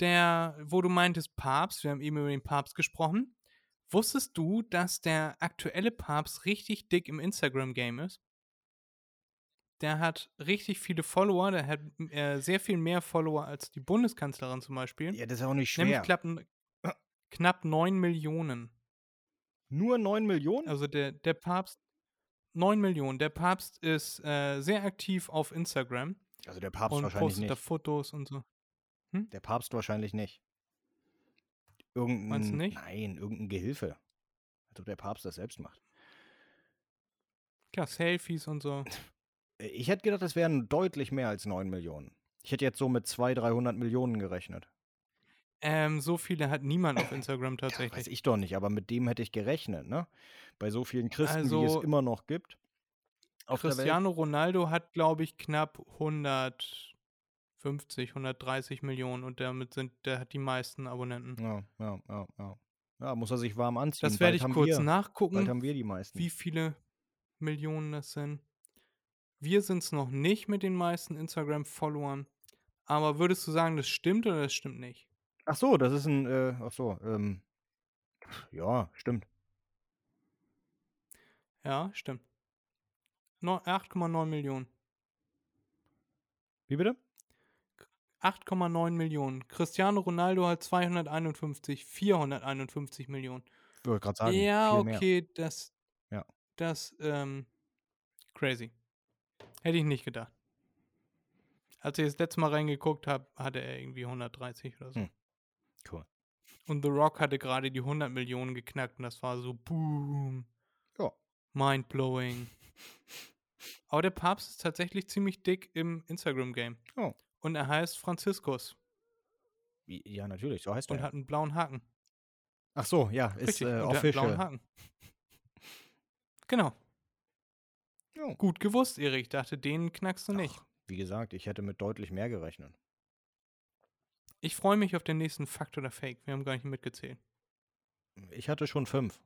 Speaker 2: Der, wo du meintest Papst, wir haben eben über den Papst gesprochen. Wusstest du, dass der aktuelle Papst richtig dick im Instagram-Game ist? Der hat richtig viele Follower, der hat äh, sehr viel mehr Follower als die Bundeskanzlerin zum Beispiel.
Speaker 3: Ja, das ist auch nicht
Speaker 2: Nämlich
Speaker 3: schwer.
Speaker 2: knapp, n- knapp 9 Millionen.
Speaker 3: Nur 9 Millionen?
Speaker 2: Also der, der Papst, 9 Millionen. Der Papst ist äh, sehr aktiv auf Instagram
Speaker 3: Also der Papst
Speaker 2: und
Speaker 3: wahrscheinlich
Speaker 2: postet da
Speaker 3: nicht.
Speaker 2: Fotos und so.
Speaker 3: Der Papst wahrscheinlich nicht. Irgendein,
Speaker 2: Meinst du nicht?
Speaker 3: Nein, irgendein Gehilfe. Als ob der Papst das selbst macht.
Speaker 2: Klar, Selfies und so.
Speaker 3: Äh, Ich hätte gedacht, es wären deutlich mehr als 9 Millionen. Ich hätte jetzt so mit 200, 300 Millionen gerechnet.
Speaker 2: Ähm, so viele hat niemand auf Instagram
Speaker 3: Ja, weiß
Speaker 2: tatsächlich.
Speaker 3: ich doch nicht, aber mit dem hätte ich gerechnet, ne? Bei so vielen Christen, wie es
Speaker 2: Also,
Speaker 3: immer noch gibt.
Speaker 2: Cristiano Ronaldo hat, glaube ich, knapp 150, 130 Millionen und damit sind, der hat die meisten Abonnenten.
Speaker 3: Ja, ja, ja, ja. Ja, muss er sich warm anziehen.
Speaker 2: Das werde
Speaker 3: Bald
Speaker 2: ich kurz
Speaker 3: wir, Bald
Speaker 2: nachgucken,
Speaker 3: haben wir die meisten.
Speaker 2: wie viele Millionen das sind. Wir sind es noch nicht mit den meisten Instagram-Followern. Aber würdest du sagen, das stimmt oder das stimmt nicht?
Speaker 3: Ach so, das ist ein, äh, ach so, ähm, ja, stimmt.
Speaker 2: Ja, stimmt. Neu- 8,9 Millionen.
Speaker 3: Wie bitte?
Speaker 2: 8,9 Millionen. Cristiano Ronaldo hat 251, 451 Millionen.
Speaker 3: Ich wollte gerade sagen,
Speaker 2: ja,
Speaker 3: viel mehr.
Speaker 2: okay, das.
Speaker 3: Ja.
Speaker 2: Das, ähm, crazy. Hätte ich nicht gedacht. Als ich das letzte Mal reingeguckt habe, hatte er irgendwie 130 oder so.
Speaker 3: Hm. Cool.
Speaker 2: Und The Rock hatte gerade die 100 Millionen geknackt und das war so boom.
Speaker 3: Ja.
Speaker 2: Mindblowing. Aber der Papst ist tatsächlich ziemlich dick im Instagram-Game.
Speaker 3: Oh.
Speaker 2: Und er heißt Franziskus.
Speaker 3: Ja, natürlich, so heißt
Speaker 2: und
Speaker 3: er.
Speaker 2: hat einen blauen Haken.
Speaker 3: Ach so, ja, ist
Speaker 2: Richtig,
Speaker 3: äh,
Speaker 2: und hat einen blauen. Haken. Genau.
Speaker 3: Ja.
Speaker 2: Gut gewusst, Erik. Ich dachte, den knackst du nicht.
Speaker 3: Ach, wie gesagt, ich hätte mit deutlich mehr gerechnet.
Speaker 2: Ich freue mich auf den nächsten Fakt oder Fake. Wir haben gar nicht mitgezählt.
Speaker 3: Ich hatte schon fünf.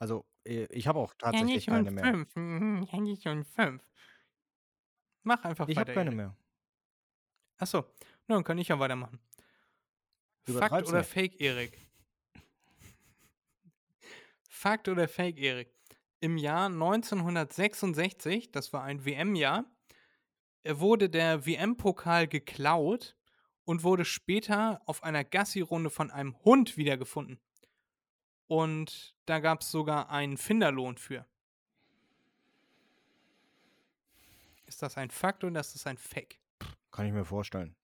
Speaker 3: Also, äh, ich habe auch tatsächlich keine mehr.
Speaker 2: fünf. Mhm, Ja, nicht schon fünf. Mach einfach
Speaker 3: Ich
Speaker 2: weiter.
Speaker 3: habe keine
Speaker 2: Erik.
Speaker 3: mehr.
Speaker 2: Achso, na, dann kann ich ja weitermachen. Fakt oder
Speaker 3: nicht.
Speaker 2: Fake, Erik? Fakt oder Fake, Erik? Im Jahr 1966, das war ein WM-Jahr, äh, wurde der WM-Pokal geklaut und wurde später auf einer Gassi-Runde von einem Hund wiedergefunden. Und da gab es sogar einen Finderlohn für. Ist das ein Fakt oder ist das ein Fake?
Speaker 3: Kann ich mir vorstellen.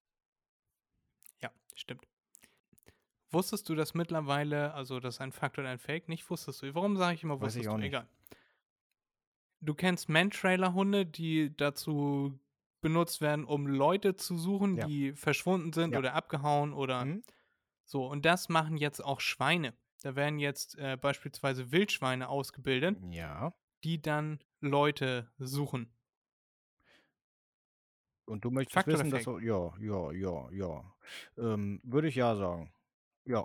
Speaker 2: Ja, stimmt. Wusstest du das mittlerweile, also das ist ein Fakt oder ein Fake? Nicht wusstest du. Warum sage ich immer
Speaker 3: Weiß ich
Speaker 2: wusstest
Speaker 3: auch
Speaker 2: du?
Speaker 3: nicht.
Speaker 2: Egal. Du kennst Man-Trailer-Hunde, die dazu benutzt werden, um Leute zu suchen,
Speaker 3: Ja.
Speaker 2: die verschwunden sind
Speaker 3: Ja.
Speaker 2: oder abgehauen oder
Speaker 3: Mhm.
Speaker 2: so. Und das machen jetzt auch Schweine. Da werden jetzt äh, beispielsweise Wildschweine ausgebildet,
Speaker 3: Ja.
Speaker 2: die dann Leute suchen.
Speaker 3: Und du möchtest
Speaker 2: Fakt oder
Speaker 3: wissen, dass
Speaker 2: Fake?
Speaker 3: so, ja, ja, ja, ja. Ähm, würde ich ja sagen. Ja.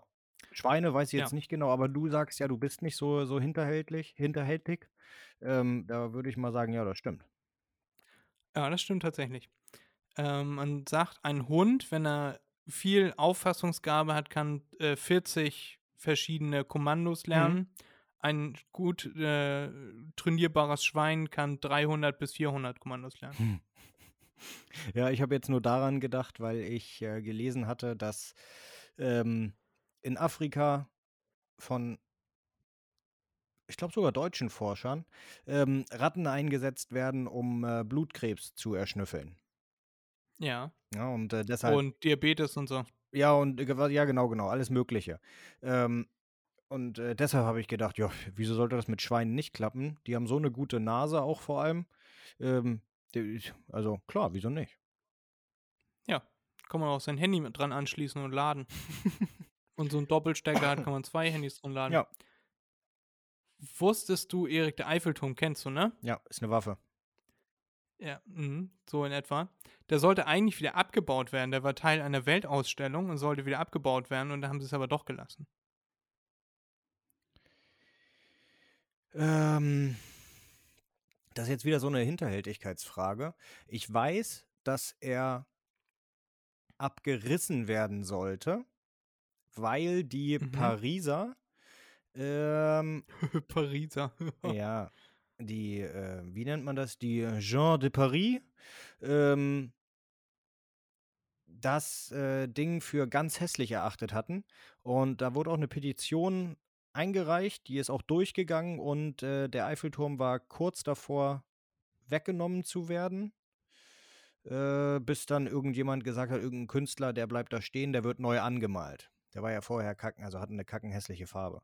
Speaker 3: Schweine weiß ich jetzt
Speaker 2: Ja.
Speaker 3: nicht genau, aber du sagst ja, du bist nicht so, so hinterhältlich, hinterhältig. Ähm, da würde ich mal sagen, ja, das stimmt.
Speaker 2: Ja, das stimmt tatsächlich. Ähm, man sagt, ein Hund, wenn er viel Auffassungsgabe hat, kann äh, 40 verschiedene Kommandos lernen. Ein gut äh, trainierbares Schwein kann 300 bis 400 Kommandos lernen.
Speaker 3: Ja, ich habe jetzt nur daran gedacht, weil ich äh, gelesen hatte, dass ähm, in Afrika von, ich glaube sogar deutschen Forschern, ähm, Ratten eingesetzt werden, um äh, Blutkrebs zu erschnüffeln.
Speaker 2: Ja.
Speaker 3: Ja, und äh, deshalb.
Speaker 2: Und Diabetes und so.
Speaker 3: Ja, und äh, ja, genau, genau, alles Mögliche. Ähm, und äh, deshalb habe ich gedacht, ja, wieso sollte das mit Schweinen nicht klappen? Die haben so eine gute Nase auch vor allem. Ähm, also klar, wieso nicht?
Speaker 2: Ja. Kann man auch sein Handy mit dran anschließen und laden. und so ein Doppelstecker hat, kann man zwei Handys dran laden.
Speaker 3: Ja.
Speaker 2: Wusstest du, Erik, der Eiffelturm kennst du, ne?
Speaker 3: Ja, ist eine Waffe.
Speaker 2: Ja, mhm, so in etwa. Der sollte eigentlich wieder abgebaut werden. Der war Teil einer Weltausstellung und sollte wieder abgebaut werden und da haben sie es aber doch gelassen.
Speaker 3: Ähm, das ist jetzt wieder so eine Hinterhältigkeitsfrage. Ich weiß, dass er abgerissen werden sollte, weil die
Speaker 2: Mhm.
Speaker 3: Pariser ähm,
Speaker 2: Pariser.
Speaker 3: Ja, die, äh, wie nennt man das? Die Jean de Paris, ähm, das äh, Ding für ganz hässlich erachtet hatten. Und da wurde auch eine Petition eingereicht, die ist auch durchgegangen und äh, der Eiffelturm war kurz davor weggenommen zu werden. Äh, bis dann irgendjemand gesagt hat, irgendein Künstler, der bleibt da stehen, der wird neu angemalt. Der war ja vorher kacken, also hatte eine kackenhässliche Farbe.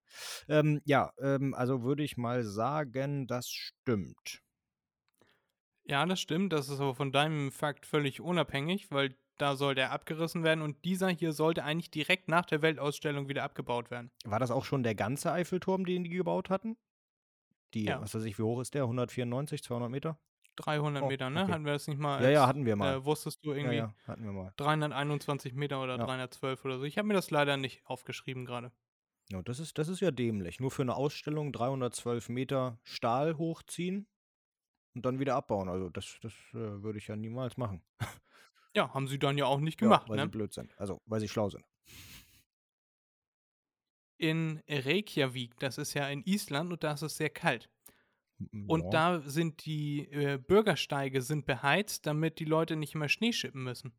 Speaker 3: Ähm, ja, ähm, also würde ich mal sagen, das stimmt.
Speaker 2: Ja, das stimmt. Das ist aber von deinem Fakt völlig unabhängig, weil da soll der abgerissen werden und dieser hier sollte eigentlich direkt nach der Weltausstellung wieder abgebaut werden.
Speaker 3: War das auch schon der ganze Eiffelturm, den die gebaut hatten? Die,
Speaker 2: Ja.
Speaker 3: was weiß ich, wie hoch ist der? 194, 200 Meter?
Speaker 2: 300
Speaker 3: Oh,
Speaker 2: Meter, ne?
Speaker 3: okay.
Speaker 2: Hatten wir das nicht mal?
Speaker 3: Ja, ja,
Speaker 2: als,
Speaker 3: hatten wir mal.
Speaker 2: Äh, wusstest du
Speaker 3: ja,
Speaker 2: irgendwie
Speaker 3: ja, hatten wir mal.
Speaker 2: 321 Meter oder
Speaker 3: Ja.
Speaker 2: 312 oder so? Ich habe mir das leider nicht aufgeschrieben gerade.
Speaker 3: Ja, das ist, das ist ja dämlich. Nur für eine Ausstellung 312 Meter Stahl hochziehen und dann wieder abbauen. Also das, das äh, würde ich ja niemals machen.
Speaker 2: Ja, haben sie dann ja auch nicht
Speaker 3: Ja,
Speaker 2: gemacht,
Speaker 3: weil sie
Speaker 2: ne?
Speaker 3: blöd sind. Also, weil sie schlau sind.
Speaker 2: In Reykjavik, das ist ja in Island und da ist es sehr kalt.
Speaker 3: M-
Speaker 2: Und
Speaker 3: ja.
Speaker 2: da sind die äh, Bürgersteige sind beheizt, damit die Leute nicht immer Schnee schippen müssen.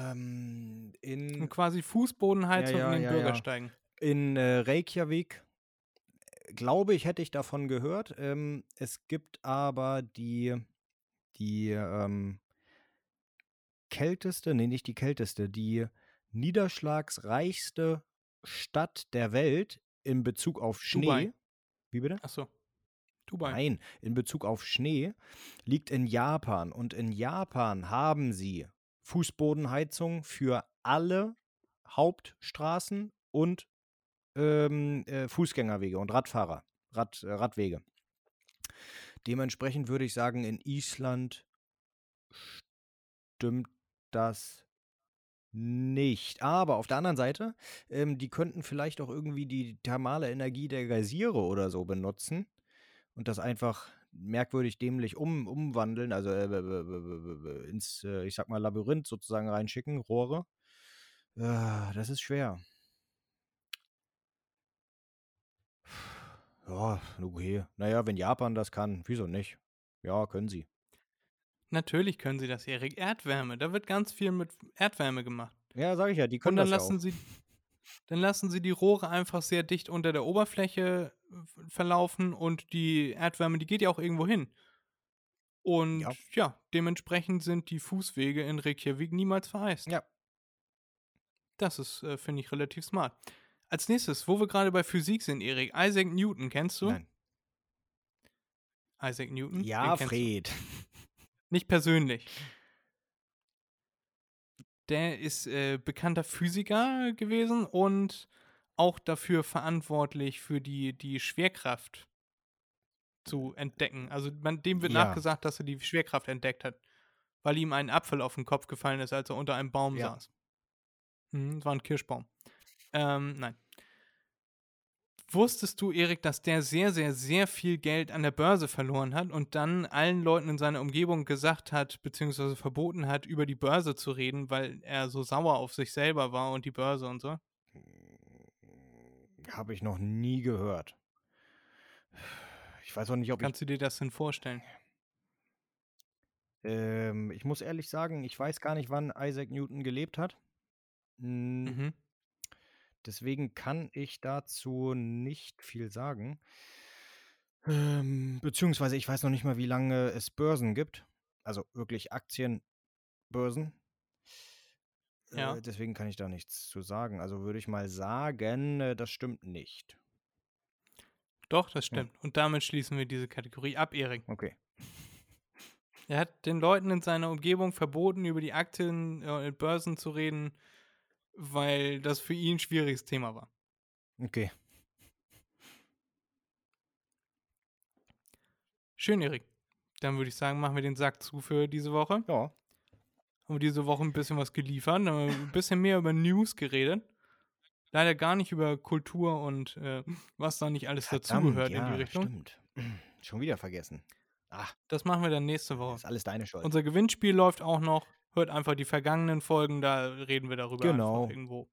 Speaker 3: Ähm,
Speaker 2: Und
Speaker 3: in,
Speaker 2: quasi Fußbodenheizung
Speaker 3: Ja, ja,
Speaker 2: in den
Speaker 3: ja, ja.
Speaker 2: Bürgersteigen.
Speaker 3: in äh, Reykjavik, äh, glaube ich, hätte ich davon gehört. Ähm, es gibt aber die, die ähm, kälteste, nee, nicht die kälteste, die niederschlagsreichste Stadt der Welt in Bezug auf Schnee.
Speaker 2: Dubai.
Speaker 3: Wie bitte?
Speaker 2: Achso. Dubai.
Speaker 3: Nein, in Bezug auf Schnee liegt in Japan. Und in Japan haben sie Fußbodenheizung für alle Hauptstraßen und ähm, äh, Fußgängerwege und Radfahrer, Rad, äh, Radwege. Dementsprechend würde ich sagen, in Island stimmt das nicht. Aber auf der anderen Seite, ähm, die könnten vielleicht auch irgendwie die thermale Energie der Geysire oder so benutzen und das einfach merkwürdig dämlich um, umwandeln, also äh, ins, äh, ich sag mal, Labyrinth sozusagen reinschicken, Rohre. Äh, das ist schwer. Ja, okay. Naja, wenn Japan das kann, wieso nicht? Ja, können sie.
Speaker 2: Natürlich können sie das, Erik. Erdwärme, da wird ganz viel mit Erdwärme gemacht.
Speaker 3: Ja, sage ich ja, die können
Speaker 2: Und dann
Speaker 3: das ja
Speaker 2: lassen
Speaker 3: auch.
Speaker 2: sie dann lassen sie die Rohre einfach sehr dicht unter der Oberfläche äh, verlaufen und die Erdwärme, die geht ja auch irgendwo hin. Und
Speaker 3: Ja.
Speaker 2: ja, dementsprechend sind die Fußwege in Reykjavik niemals vereist.
Speaker 3: Ja.
Speaker 2: Das ist, äh, finde ich, relativ smart. Als nächstes, wo wir gerade bei Physik sind, Erik, Isaac Newton, kennst du?
Speaker 3: Nein.
Speaker 2: Isaac Newton?
Speaker 3: Ja. Fred.
Speaker 2: Nicht persönlich. Der ist äh, bekannter Physiker gewesen und auch dafür verantwortlich für die, die Schwerkraft zu entdecken. Also man, dem wird
Speaker 3: Ja.
Speaker 2: nachgesagt, dass er die Schwerkraft entdeckt hat, weil ihm ein Apfel auf den Kopf gefallen ist, als er unter einem Baum
Speaker 3: Ja.
Speaker 2: saß. Hm, das war ein Kirschbaum. Ähm, nein. Wusstest du, Erik, dass der sehr, sehr, sehr viel Geld an der Börse verloren hat und dann allen Leuten in seiner Umgebung gesagt hat, beziehungsweise verboten hat, über die Börse zu reden, weil er so sauer auf sich selber war und die Börse und so?
Speaker 3: Habe ich noch nie gehört. Ich weiß auch nicht, ob
Speaker 2: Kannst du dir das denn vorstellen?
Speaker 3: ich. Ähm, ich muss ehrlich sagen, ich weiß gar nicht, wann Isaac Newton gelebt hat. Mm,
Speaker 2: Mhm.
Speaker 3: Deswegen kann ich dazu nicht viel sagen. Ähm, beziehungsweise ich weiß noch nicht mal, wie lange es Börsen gibt. Also wirklich Aktienbörsen.
Speaker 2: Ja.
Speaker 3: Äh, deswegen kann ich da nichts zu sagen. Also würde ich mal sagen, äh, das stimmt nicht.
Speaker 2: Doch, das stimmt. Und damit schließen wir diese Kategorie ab, Erik.
Speaker 3: Okay.
Speaker 2: Er hat den Leuten in seiner Umgebung verboten, über die Aktien äh, Börsen zu reden, weil das für ihn ein schwieriges Thema war.
Speaker 3: Okay.
Speaker 2: Schön, Erik. Dann würde ich sagen, machen wir den Sack zu für diese Woche.
Speaker 3: Ja.
Speaker 2: Haben wir diese Woche ein bisschen was geliefert, haben wir ein bisschen mehr über News geredet. Leider gar nicht über Kultur und äh, was da nicht alles dazugehört
Speaker 3: Verdammt,
Speaker 2: in die
Speaker 3: ja,
Speaker 2: Richtung.
Speaker 3: Stimmt. Schon wieder vergessen. Ach,
Speaker 2: Das machen wir dann nächste Woche.
Speaker 3: ist alles deine Schuld.
Speaker 2: Unser Gewinnspiel läuft auch noch. Hört einfach die vergangenen Folgen, da reden wir darüber
Speaker 3: Genau.
Speaker 2: einfach irgendwo.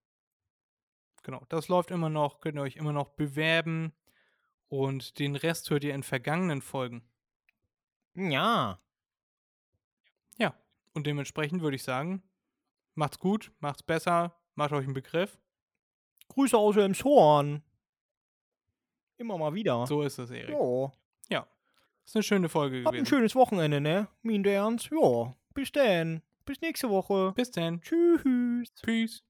Speaker 2: Genau, das läuft immer noch, könnt ihr euch immer noch bewerben. Und den Rest hört ihr in vergangenen Folgen.
Speaker 3: ja.
Speaker 2: Ja, und dementsprechend würde ich sagen, macht's gut, macht's besser, macht euch einen Begriff.
Speaker 3: Grüße aus Elmshorn. Immer mal wieder.
Speaker 2: So ist es, Erik.
Speaker 3: Ja.
Speaker 2: Ja, ist eine schöne Folge
Speaker 3: Habt ein
Speaker 2: gewesen.
Speaker 3: schönes Wochenende, ne? Mein Ernst. Ja. Bis dann. Bis nächste Woche.
Speaker 2: Bis dann.
Speaker 3: Tschüss.
Speaker 2: Peace.